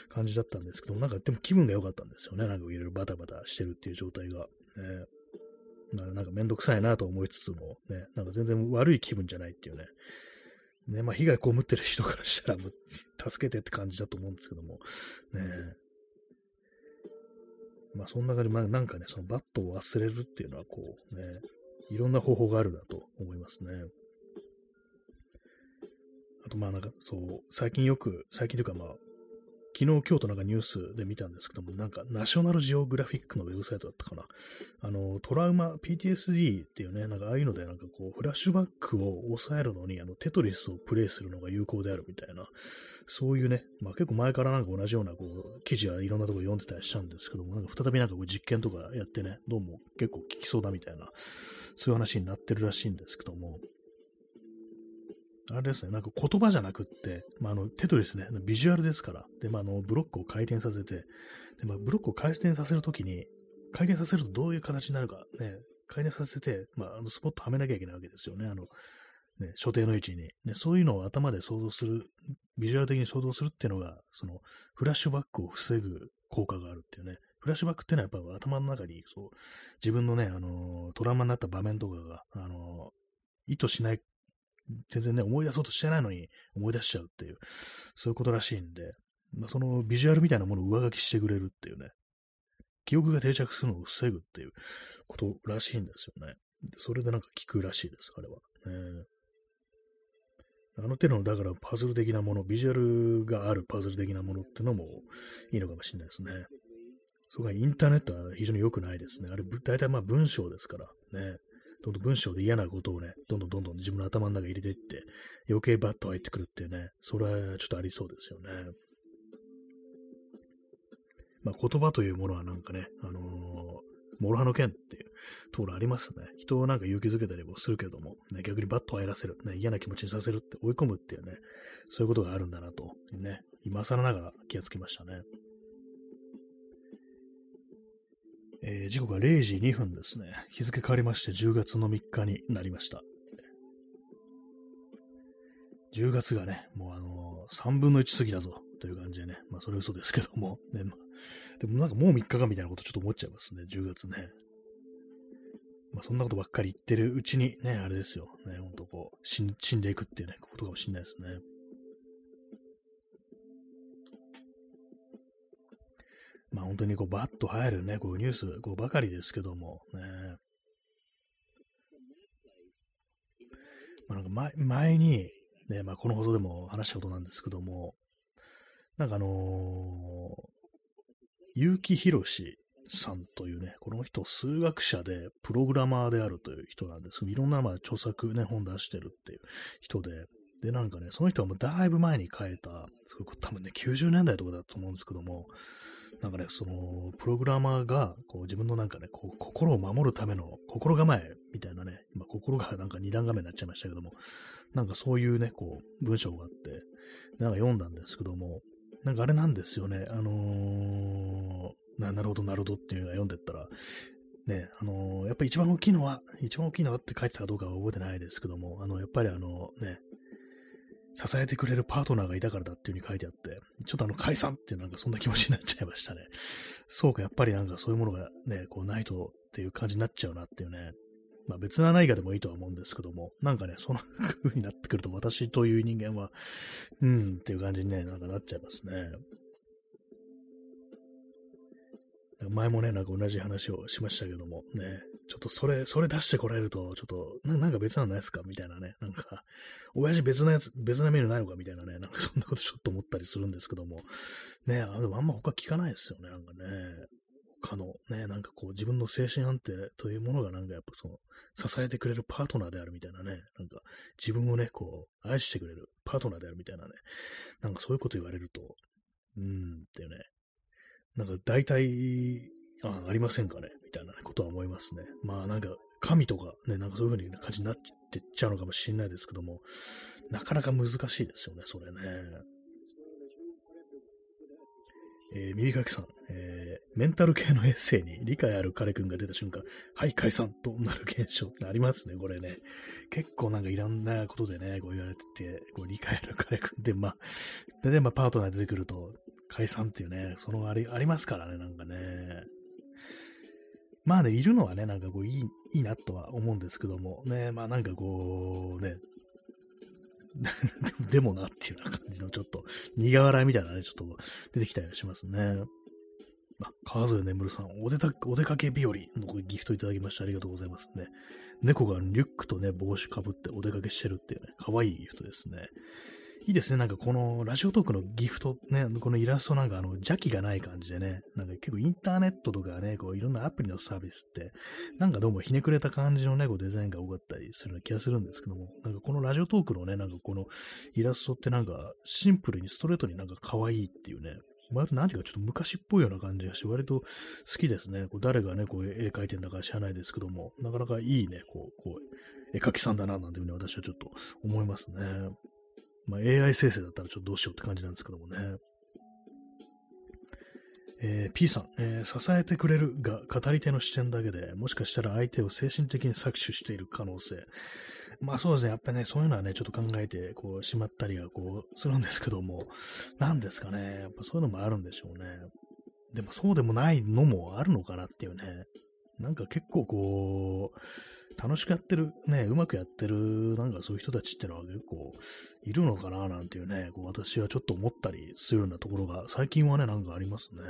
感じだったんですけど、なんかでも気分が良かったんですよね。なんかいろいろバタバタしてるっていう状態が。ね、なんかめんどくさいなと思いつつも、ね、なんか全然悪い気分じゃないっていうね。ね、まあ被害被ってる人からしたら、助けてって感じだと思うんですけども、ね。まあその中で、まあなんかね、そのバットを忘れるっていうのはこうね、いろんな方法があるなと思いますね。あとまあなんかそう、最近よく、最近というかまあ、昨日、今日となんかニュースで見たんですけども、なんか、ナショナルジオグラフィックのウェブサイトだったかな。あの、トラウマ、PTSD っていうね、なんかああいうので、なんかこう、フラッシュバックを抑えるのに、あの、テトリスをプレイするのが有効であるみたいな、そういうね、まあ結構前からなんか同じような、こう、記事はいろんなとこ読んでたりしたんですけども、なんか再びなんかこう実験とかやってね、どうも結構効きそうだみたいな、そういう話になってるらしいんですけども、あれですね、なんか言葉じゃなくって、まあ、あの、テトリスね、ビジュアルですから、で、まあ、あの、ブロックを回転させて、で、まあ、ブロックを回転させるときに、回転させるとどういう形になるか、ね、回転させて、まあ、あの、スポットはめなきゃいけないわけですよね、あの、ね、所定の位置に、ね。そういうのを頭で想像する、ビジュアル的に想像するっていうのが、その、フラッシュバックを防ぐ効果があるっていうね。フラッシュバックっていうのはやっぱ頭の中に、そう、自分のね、あの、トラウマになった場面とかが、あの、意図しない全然ね、思い出そうとしてないのに思い出しちゃうっていう、そういうことらしいんで、まあ、そのビジュアルみたいなものを上書きしてくれるっていうね、記憶が定着するのを防ぐっていうことらしいんですよね。それでなんか聞くらしいです、あれは。ね、あの手の、だからパズル的なもの、ビジュアルがあるパズル的なものってのもいいのかもしれないですね。そこがインターネットは非常に良くないですね。あれ、大体まあ文章ですからね。どんどん文章で嫌なことをね、どんどんどんどん自分の頭の中に入れていって、余計バッと入ってくるっていうね、それはちょっとありそうですよね。まあ、言葉というものはなんかね、あのー、諸刃の剣っていうところありますね。人をなんか勇気づけたりもするけども、ね、逆にバッと入らせる、ね、嫌な気持ちにさせるって追い込むっていうね、そういうことがあるんだなと、ね、今更ながら気がつきましたね。えー、時刻は0時2分ですね。日付変わりまして10月の3日になりました。10月がね、もうあのー、3分の1過ぎだぞという感じでね、まあそれ嘘ですけども、ね、まあ、でもなんかもう3日かみたいなことちょっと思っちゃいますね、10月ね。まあそんなことばっかり言ってるうちにね、あれですよ、ね、ほんとこう死んでいくっていうね、ことかもしれないですね。あ本当にこうバッと入るね、こうニュースこうばかりですけども、ね。まあ、なんか前前に、ね、まあこの放送でも話したことなんですけども、なんかあのー、結城博さんというね、この人、数学者で、プログラマーであるという人なんですけど、いろんなまあ著作ね、本出してるっていう人で、で、なんかね、その人はもうだいぶ前に書いた、すごい多分ね、90年代とかだと思うんですけども、なんかね、その、プログラマーが、こう自分のなんかね、こう心を守るための心構えみたいなね、今心がなんか二段画面になっちゃいましたけども、なんかそういうね、こう、文章があって、なんか読んだんですけども、なんかあれなんですよね、あのー、ななるほど、なるほどっていうのが読んでったら、ね、あのー、やっぱり一番大きいのは、一番大きいのはって書いてたかどうかは覚えてないですけども、あの、やっぱりあのね、支えてくれるパートナーがいたからだっていう風に書いてあって、ちょっとあの解散ってなんかそんな気持ちになっちゃいましたね。そうか、やっぱりなんかそういうものがね、こうないとっていう感じになっちゃうなっていうね。まあ別な何かでもいいとは思うんですけども、なんかね、その風になってくると私という人間は、うんっていう感じにね、なんかなっちゃいますね。前もね、なんか同じ話をしましたけども、ね、ちょっとそれ、それ出してこられると、ちょっとな、なんか別なのないですか？みたいなね、なんか、親父別なやつ、別なメニューないのか？みたいなね、なんかそんなことちょっと思ったりするんですけども、ね、あでもあんま他聞かないですよね、なんかね。他のね、なんかこう自分の精神安定というものがなんかやっぱその支えてくれるパートナーであるみたいなね、なんか自分をね、こう愛してくれるパートナーであるみたいなね、なんかそういうこと言われると、うーんっていうね、なんか大体、あありませんかね？みたいなことは思いますね。まあなんか神とかね、なんかそういう風に感じになってっちゃうのかもしれないですけども、なかなか難しいですよね、それね。えー、耳かきさん、えー、メンタル系のエッセイに理解ある彼くんが出た瞬間、はい、解散となる現象ってありますね、これね。結構なんかいろんなことでね、こう言われてて、こう理解ある彼くんで、まあ、でね、まあ、パートナー出てくると、解散っていうね、そのあり、ありますからね、なんかね。まあね、いるのはね、なんかこう、いい、いいなとは思うんですけども、ね、まあなんかこう、ね、でもなっていうような感じのちょっと苦笑いみたいなね、ちょっと出てきたりしますね。あ、川添眠さん、お出た、お出かけ日和のギフトいただきましてありがとうございますね。猫がリュックとね、帽子かぶってお出かけしてるっていうね、可愛いギフトですね。いいですね。なんかこのラジオトークのギフトね、このイラストなんかあの邪気がない感じでね、なんか結構インターネットとかね、こういろんなアプリのサービスって、なんかどうもひねくれた感じのね、こうデザインが多かったりするような気がするんですけども、なんかこのラジオトークのね、なんかこのイラストってなんかシンプルにストレートになんか可愛いっていうね、割と何かちょっと昔っぽいような感じがして、割と好きですね。こう誰がね、こう絵描いてんだか知らないですけども、なかなかいいね、こう、こう絵描きさんだな、なんていうふうに私はちょっと思いますね。まあ、AI 生成だったらちょっとどうしようって感じなんですけどもね。えー、P さん、えー、支えてくれるが語り手の視点だけで、もしかしたら相手を精神的に搾取している可能性。まあそうですね、やっぱりね、そういうのはね、ちょっと考えて、こう、しまったりは、こう、するんですけども、なんですかね、やっぱそういうのもあるんでしょうね。でもそうでもないのもあるのかなっていうね。なんか結構こう、楽しくやってる、ね、うまくやってる、なんかそういう人たちってのは結構いるのかななんていうね、こう私はちょっと思ったりするようなところが、最近はね、なんかありますね。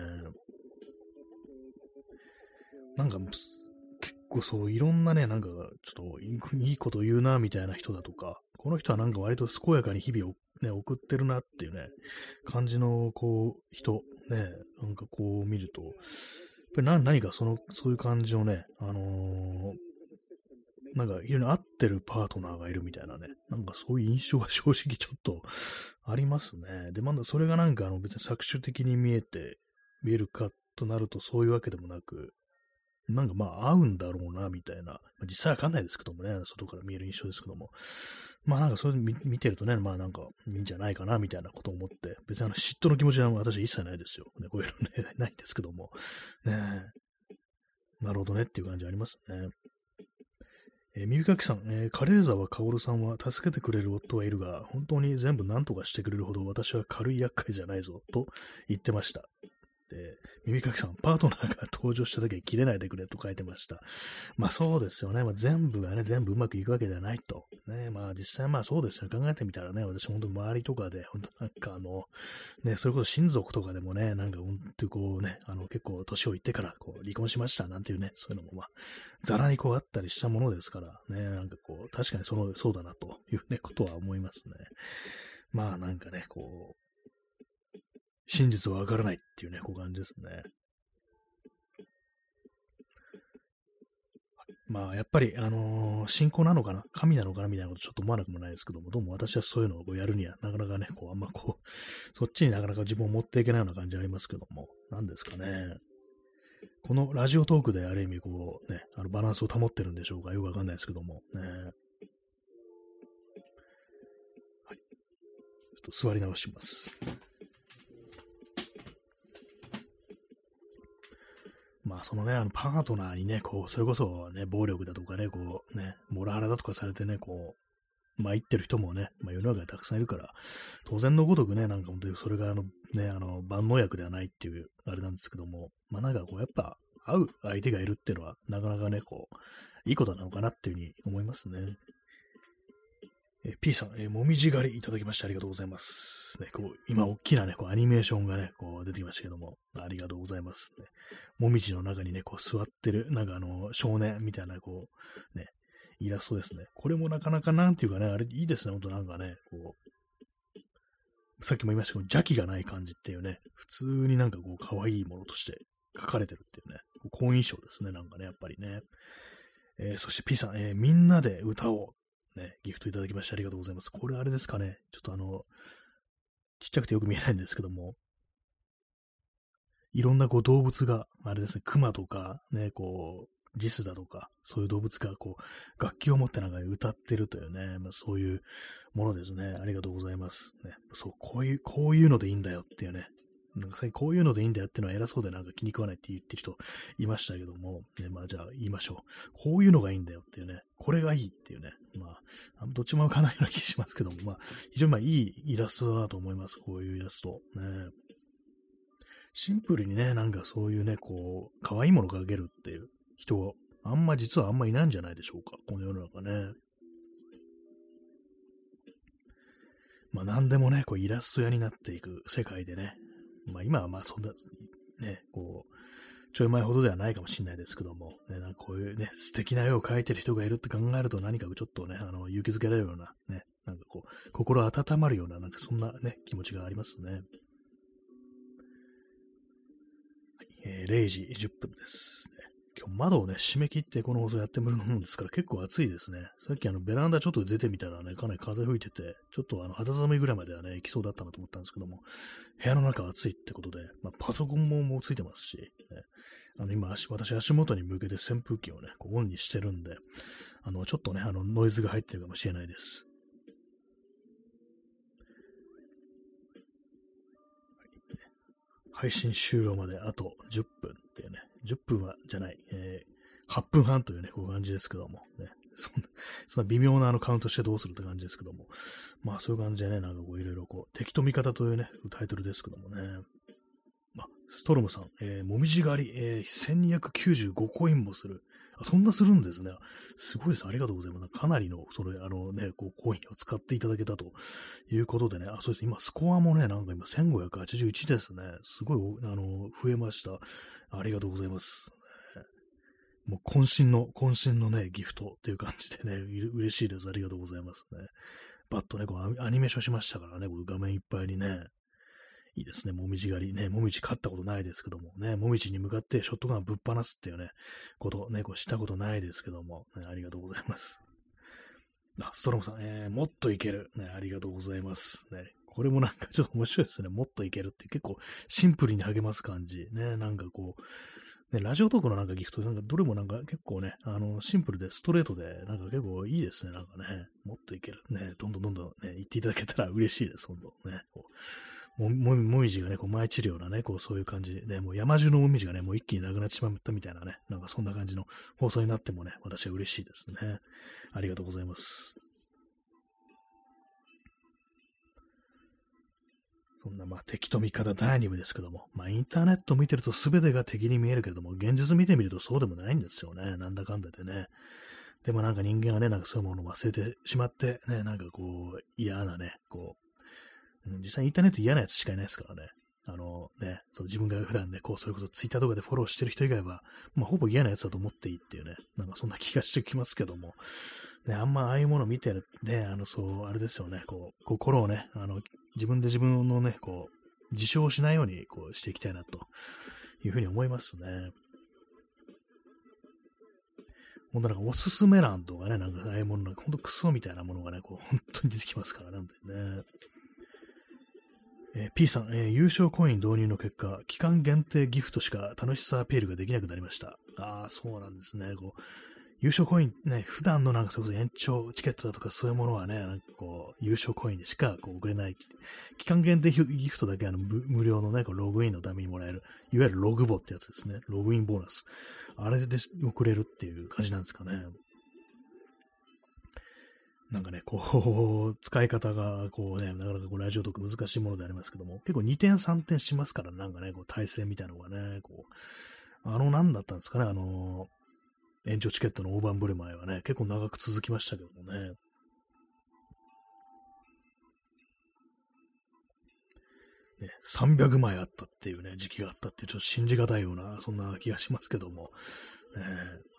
なんか、結構そう、いろんなね、なんか、ちょっといいこと言うな、みたいな人だとか、この人はなんか割と健やかに日々をね、送ってるなっていうね、感じの、こう、人、ね、なんかこう見ると、ぱり何かその、そういう感じのね、あのー、なんか非常に合ってるパートナーがいるみたいなね、なんかそういう印象が正直ちょっとありますね。で、まだそれがなんかあの別に搾取的に見えて、見えるかとなるとそういうわけでもなく、なんかまあ合うんだろうな、みたいな。実際わかんないですけどもね、外から見える印象ですけども。まあなんかそういうの見てるとね、まあなんかいいんじゃないかな、みたいなことを思って、別にあの嫉妬の気持ちは私一切ないですよ。ね、こういうのね、ないんですけども。ねなるほどねっていう感じありますね。えー、耳かきさん、えー、カレー沢薫さんは助けてくれる夫はいるが、本当に全部何とかしてくれるほど私は軽い厄介じゃないぞ、と言ってました。で、耳かきさん、パートナーが登場した時は切れないでくれと書いてました。まあそうですよね。まあ、全部がね、全部うまくいくわけではないと。ね、まあ実際まあそうですよね。考えてみたらね、私本当周りとかで、本当なんかあの、ね、それこそ親族とかでもね、なんか本当こうね、あの結構年をいってからこう離婚しましたなんていうね、そういうのもまあ、ざらにこうあったりしたものですから、ね、なんかこう、確かにその、そうだなというね、ことは思いますね。まあなんかね、こう、真実はわからないっていうね、こう感じですね。まあ、やっぱり、あのー、信仰なのかな？神なのかな？みたいなことちょっと思わなくもないですけども、どうも私はそういうのをこうやるには、なかなかね、こう、あんまこう、そっちになかなか自分を持っていけないような感じありますけども、何ですかね。このラジオトークである意味、こう、ね、あのバランスを保ってるんでしょうか？よくわかんないですけども、ね。はい。ちょっと座り直します。そのね、あの、パートナーにね、こう、それこそね、暴力だとかね、こう、ね、モラハラだとかされてね、こう、まあ、言ってる人もね、まあ、世の中にたくさんいるから、当然のごとくね、なんか本当にそれがあの、ね、あの、万能薬ではないっていう、あれなんですけども、まあ、なんかこう、やっぱ、会う相手がいるっていうのは、なかなかね、こう、いいことなのかなっていうふうに思いますね。え、P さん、えー、もみじ狩りいただきましてありがとうございます。ね、こう今、大きなね、こうアニメーションがね、こう出てきましたけども、ありがとうございます、ね。もみじの中にね、こう座ってる、なんかあの、少年みたいな、こう、ね、イラストですね。これもなかなかなんていうかね、あれいいですね、ほんとなんかね、こう、さっきも言いましたけど、邪気がない感じっていうね、普通になんかこう、可愛いものとして書かれてるっていうね、好印象ですね、なんかね、やっぱりね。えー、そして P さん、えー、みんなで歌おう。ね、ギフトいただきましてありがとうございます。これあれですかね。ちょっとあの、ちっちゃくてよく見えないんですけども、いろんなこう動物が、あれですね、熊とか、ね、こう、リスだとか、そういう動物がこう、楽器を持ってなんか歌ってるというね、まあ、そういうものですね。ありがとうございます。ね、そう、こういう、こういうのでいいんだよっていうね、なんか最近こういうのでいいんだよっていうのは偉そうでなんか気に食わないって言ってる人いましたけども、ね、まあじゃあ言いましょう。こういうのがいいんだよっていうね、これがいいっていうね、まあ、どっちもわかんないような気しますけども、まあ、非常にまあいいイラストだなと思います。こういうイラスト。ね。シンプルにね、なんかそういうね、こう、可愛いものを描けるっていう人、あんま実はあんまいないんじゃないでしょうか。この世の中ね。まあ何でもね、こうイラスト屋になっていく世界でね、まあ今はまあそんな、ね、こう、ちょい前ほどではないかもしれないですけども、ね、なんかこういうね、素敵な絵を描いてる人がいるって考えると何かちょっとね、あの、勇気づけられるような、ね、なんかこう、心温まるような、なんかそんなね、気持ちがありますね。はい、えー、0時10分です、今日窓をね、閉め切ってこの放送やってもらうもんですから結構暑いですね。さっきあのベランダちょっと出てみたらね、かなり風吹いてて、ちょっとあの肌寒いぐらいまではね、行きそうだったなと思ったんですけども、部屋の中暑いってことで、まあ、パソコンももうついてますし、ね、あの今足、私足元に向けて扇風機をね、こうオンにしてるんで、あの、ちょっとね、あの、ノイズが入ってるかもしれないです。配信終了まであと10分っていうね、10分は、じゃない、えー、8分半というね、こういう感じですけども、ね、そんな、そんな微妙なあのカウントしてどうするって感じですけども、まあそういう感じでね、なんかこういろいろこう、敵と味方というね、タイトルですけどもね、まあ、ストロムさん、えー、もみじ狩り、えー、1295コインもする。あ、そんなするんですね。すごいです。ありがとうございます。かなりの、それ、あのね、こう、コインを使っていただけたということでね。あ、そうです。今、スコアもね、なんか今、1581ですね。すごい、あの、増えました。ありがとうございます。もう、渾身の、渾身のね、ギフトっていう感じでね、嬉しいです。ありがとうございますね。バッとね、こう、アニメーションしましたからね、この画面いっぱいにね。いいですね。もみじ狩りね。もみじ勝ったことないですけどもね。もみじに向かってショットガンぶっ放すっていうね、ことね、こうしたことないですけども、ね、ありがとうございます。あ、ストロムさん、えー、もっといける。ね、ありがとうございます。ね、これもなんかちょっと面白いですね。もっといけるって結構シンプルに励ます感じ。ね、なんかこう、ね、ラジオトークのなんかギフト、なんかどれもなんか結構ね、あの、シンプルでストレートで、なんか結構いいですね、なんかね。もっといける。ね、どんどんどんどんね、言っていただけたら嬉しいです、ほんと。ね。も、も、もみじがね、こう舞い散るようなね、こうそういう感じで、もう山中のもみじがね、もう一気になくなってしまったみたいなね、なんかそんな感じの放送になってもね、私は嬉しいですね。ありがとうございます。そんな、まあ、敵と味方第2部ですけども、まあ、インターネット見てると全てが敵に見えるけれども、現実見てみるとそうでもないんですよね。なんだかんだでね。でもなんか人間はね、なんかそういうものを忘れてしまって、ね、なんかこう、嫌なね、こう、実際インターネット嫌なやつしかいないですからね。あのね、そう自分が普段ね、こう、それこそツイッターとかでフォローしてる人以外は、まあ、ほぼ嫌なやつだと思っていいっていうね、なんかそんな気がしてきますけども、ね、あんまああいうもの見てる、ね、あの、そう、あれですよね、こう、心をね、あの、自分で自分のね、こう、自傷しないように、こう、していきたいな、というふうに思いますね。ほんとなんかおすすめ欄とかね、なんかああいうもの、なんかほんとクソみたいなものがね、こう、本当に出てきますから、ねなんてね。えー、P さん、えー、優勝コイン導入の結果、期間限定ギフトしか楽しさアピールができなくなりました。ああ、そうなんですね。こう優勝コインね、普段のなんかそれこそ延長チケットだとかそういうものはね、なんかこう、優勝コインでしかこう送れない。期間限定ギフトだけあの無料のね、こうログインのためにもらえる、いわゆるログボってやつですね。ログインボーナス。あれで送れるっていう感じなんですかね。なんかね、こう、使い方が、こうね、なかなかこうラジオとか難しいものでありますけども、結構2点3点しますから、なんかね、こう、体制みたいなのがね、こう、あの、なんだったんですかね、あの、延長チケットの大盤振る舞いはね、結構長く続きましたけどもね。ね、300枚あったっていうね、時期があったって、ちょっと信じがたいような、そんな気がしますけども、えー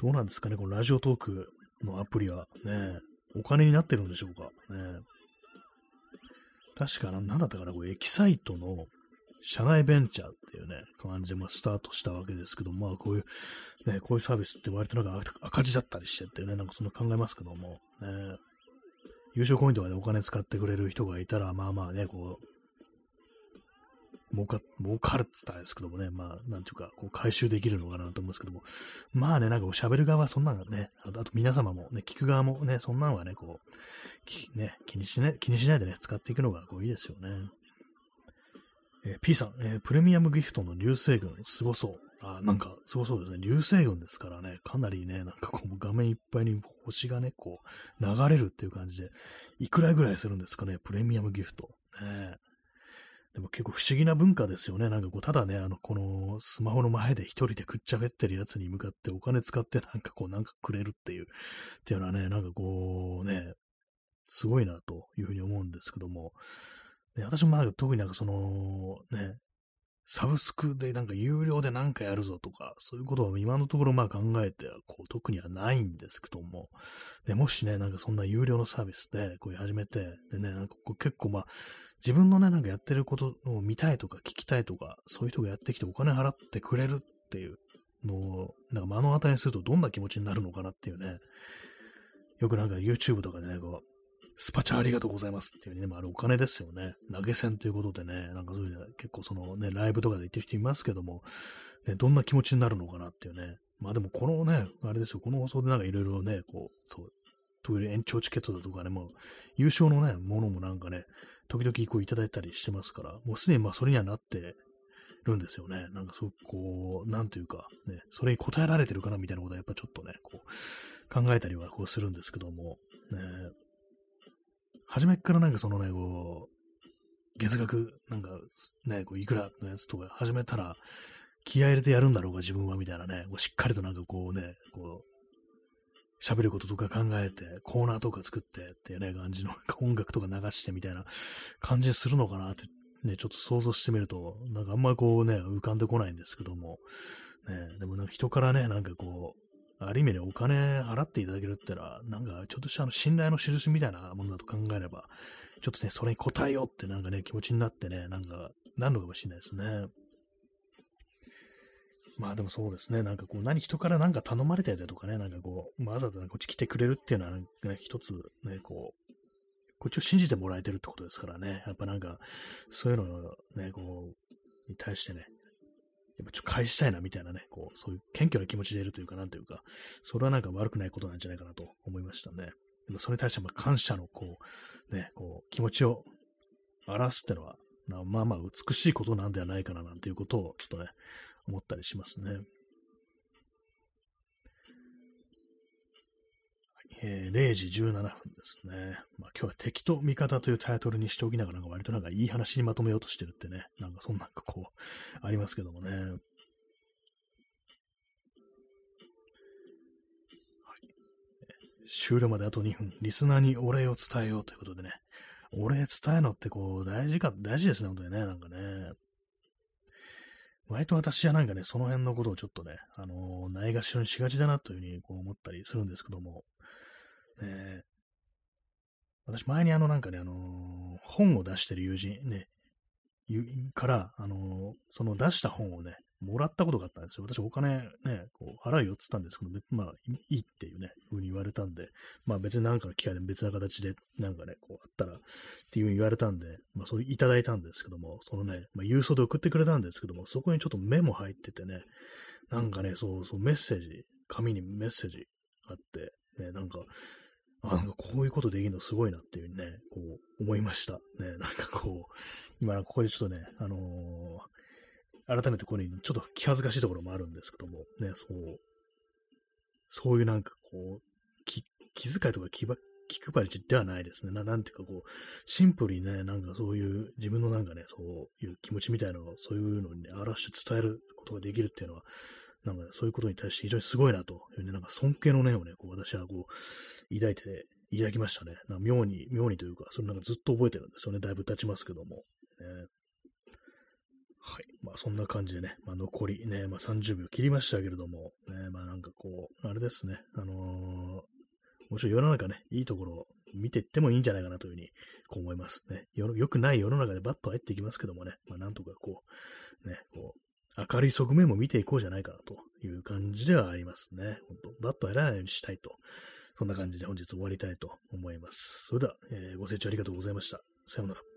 どうなんですかね、このラジオトークのアプリは。ね、お金になってるんでしょうか。ね。確かな、なんだったかな、これエキサイトの社内ベンチャーっていうね、感じで、まあ、スタートしたわけですけど、まあ、こういう、ね、こういうサービスって割となんか赤字だったりしてってね、なんかそんな考えますけども、ね、優勝コインとかでお金使ってくれる人がいたら、まあまあね、こう、儲か、儲かるって言ったらですけどもね、まあ、なんていうか、こう、回収できるのかなと思うんですけども、まあね、なんか喋る側はそんなのね、あと皆様もね、聞く側もね、そんなのはね、こう、きね、気にしない、気にしないでね、使っていくのがこういいですよね。えー、P さん、えー、プレミアムギフトの流星群、すごそう。あ、なんか、すごそうですね。流星群ですからね、かなりね、なんかこう、画面いっぱいに星がね、こう、流れるっていう感じで、いくらぐらいするんですかね、プレミアムギフト。ねでも結構不思議な文化ですよね。なんかこう、ただね、あの、このスマホの前で一人でくっちゃべってるやつに向かってお金使ってなんかこう、なんかくれるっていう、っていうのはね、なんかこう、ね、すごいなというふうに思うんですけども、ね、私もなんか特になんかその、ね、サブスクでなんか有料でなんかやるぞとか、そういうことは今のところまあ考えてはこう特にはないんですけども、でもしね、なんかそんな有料のサービスでこう始めて、でね、なんかこう結構まあ自分のね、なんかやってることを見たいとか聞きたいとか、そういう人がやってきてお金払ってくれるっていうのを、なんか目の当たりにするとどんな気持ちになるのかなっていうね、よくなんか YouTube とかでね、こう、スパチャありがとうございますっていうね、まあ、あれお金ですよね。投げ銭ということでね、なんかそういう結構そのね、ライブとかで言ってる人いますけども、ね、どんな気持ちになるのかなっていうね。まあでもこのね、あれですよ、この放送でなんかいろいろね、こう、そう、という延長チケットだとかね、もう優勝のね、ものもなんかね、時々こういただいたりしてますから、もうすでにまあそれにはなってるんですよね。なんかそう、こう、なんというか、ね、それに応えられてるかなみたいなことはやっぱちょっとね、こう、考えたりはこうするんですけども、ね、初めっからなんかそのね、こう、月額、なんか、ね、こう、いくらのやつとか始めたら、気合入れてやるんだろうが、自分は、みたいなね、こうしっかりとなんかこうね、こう、喋ることとか考えて、コーナーとか作ってっていうね、感じの音楽とか流してみたいな感じするのかなって、ね、ちょっと想像してみると、なんかあんまこうね、浮かんでこないんですけども、ね、でもなんか人からね、なんかこう、ある意味でお金払っていただけるってのは、なんかちょっとしたあの信頼の印みたいなものだと考えれば、ちょっとね、それに応えようってなんかね、気持ちになってね、なんか、なるのかもしれないですね。まあでもそうですね、なんかこう、何人からなんか頼まれてたりとかね、なんかこう、わざわざこっち来てくれるっていうのは、ね、一つね、こう、こっちを信じてもらえてるってことですからね、やっぱなんか、そういうのをね、こう、に対してね、ちょっと返したいなみたいなね、こう、そういう謙虚な気持ちでいるというか、なんというか、それはなんか悪くないことなんじゃないかなと思いましたね。でもそれに対して感謝のこう、ね、こう、気持ちを表すってのは、まあまあ美しいことなんではないかななんていうことをちょっとね、思ったりしますね。えー、0時17分ですね。まあ、今日は敵と味方というタイトルにしておきながら、割となんかいい話にまとめようとしてるってね、なんかそんなんかこう、ありますけどもね。はい、終了まであと2分、リスナーにお礼を伝えようということでね、お礼伝えるのってこう、大事か、大事ですね、本当にね、なんかね。割と私はなんかね、その辺のことをちょっとね、あのー、ないがしろにしがちだなというふうにこう思ったりするんですけども、ね、私前にあのなんかね、あのー、本を出してる友人ね、から、あのー、その出した本をね、もらったことがあったんですよ。私お金ね、こう払うよって言ったんです。けど、まあ、いいっていうね、ふうに言われたんで、まあ別に何かの機会で別な形でなんかね、こうあったらっていうふうに言われたんで、まあそれいただいたんですけども、そのね、まあ郵送で送ってくれたんですけども、そこにちょっとメモ入っててね、なんかね、そうそうメッセージ、紙にメッセージあって、ね、なんか、あ、なんかこういうことできるのすごいなっていうね、こう思いました。ね、なんかこう、今ここでちょっとね、あのー、改めてここにちょっと気恥ずかしいところもあるんですけども、ね、そう、そういうなんかこう、気気遣いとか気ば気配りではないですね。ななんていうかこう、シンプルにね、なんかそういう自分のなんかね、そういう気持ちみたいなのを、そういうのにね、表して伝えることができるっていうのは、なんかそういうことに対して非常にすごいなというね、なんか尊敬の念をね、こう私はこう、抱いて抱きましたね。な妙に、妙にというか、それなんかずっと覚えてるんですよね。だいぶ経ちますけども。ね、はい。まあそんな感じでね、まあ残りね、まあ30秒切りましたけれども、ね、まあなんかこう、あれですね、あのー、もちろん世の中ね、いいところを見ていってもいいんじゃないかなというふうにこう思いますね。よよくない世の中でバッと入っていきますけどもね、まあなんとかこう、ね、こう、明るい側面も見ていこうじゃないかなという感じではありますね。本当バッとやらないようにしたいと。そんな感じで本日終わりたいと思います。それでは、えー、ご清聴ありがとうございました。さようなら。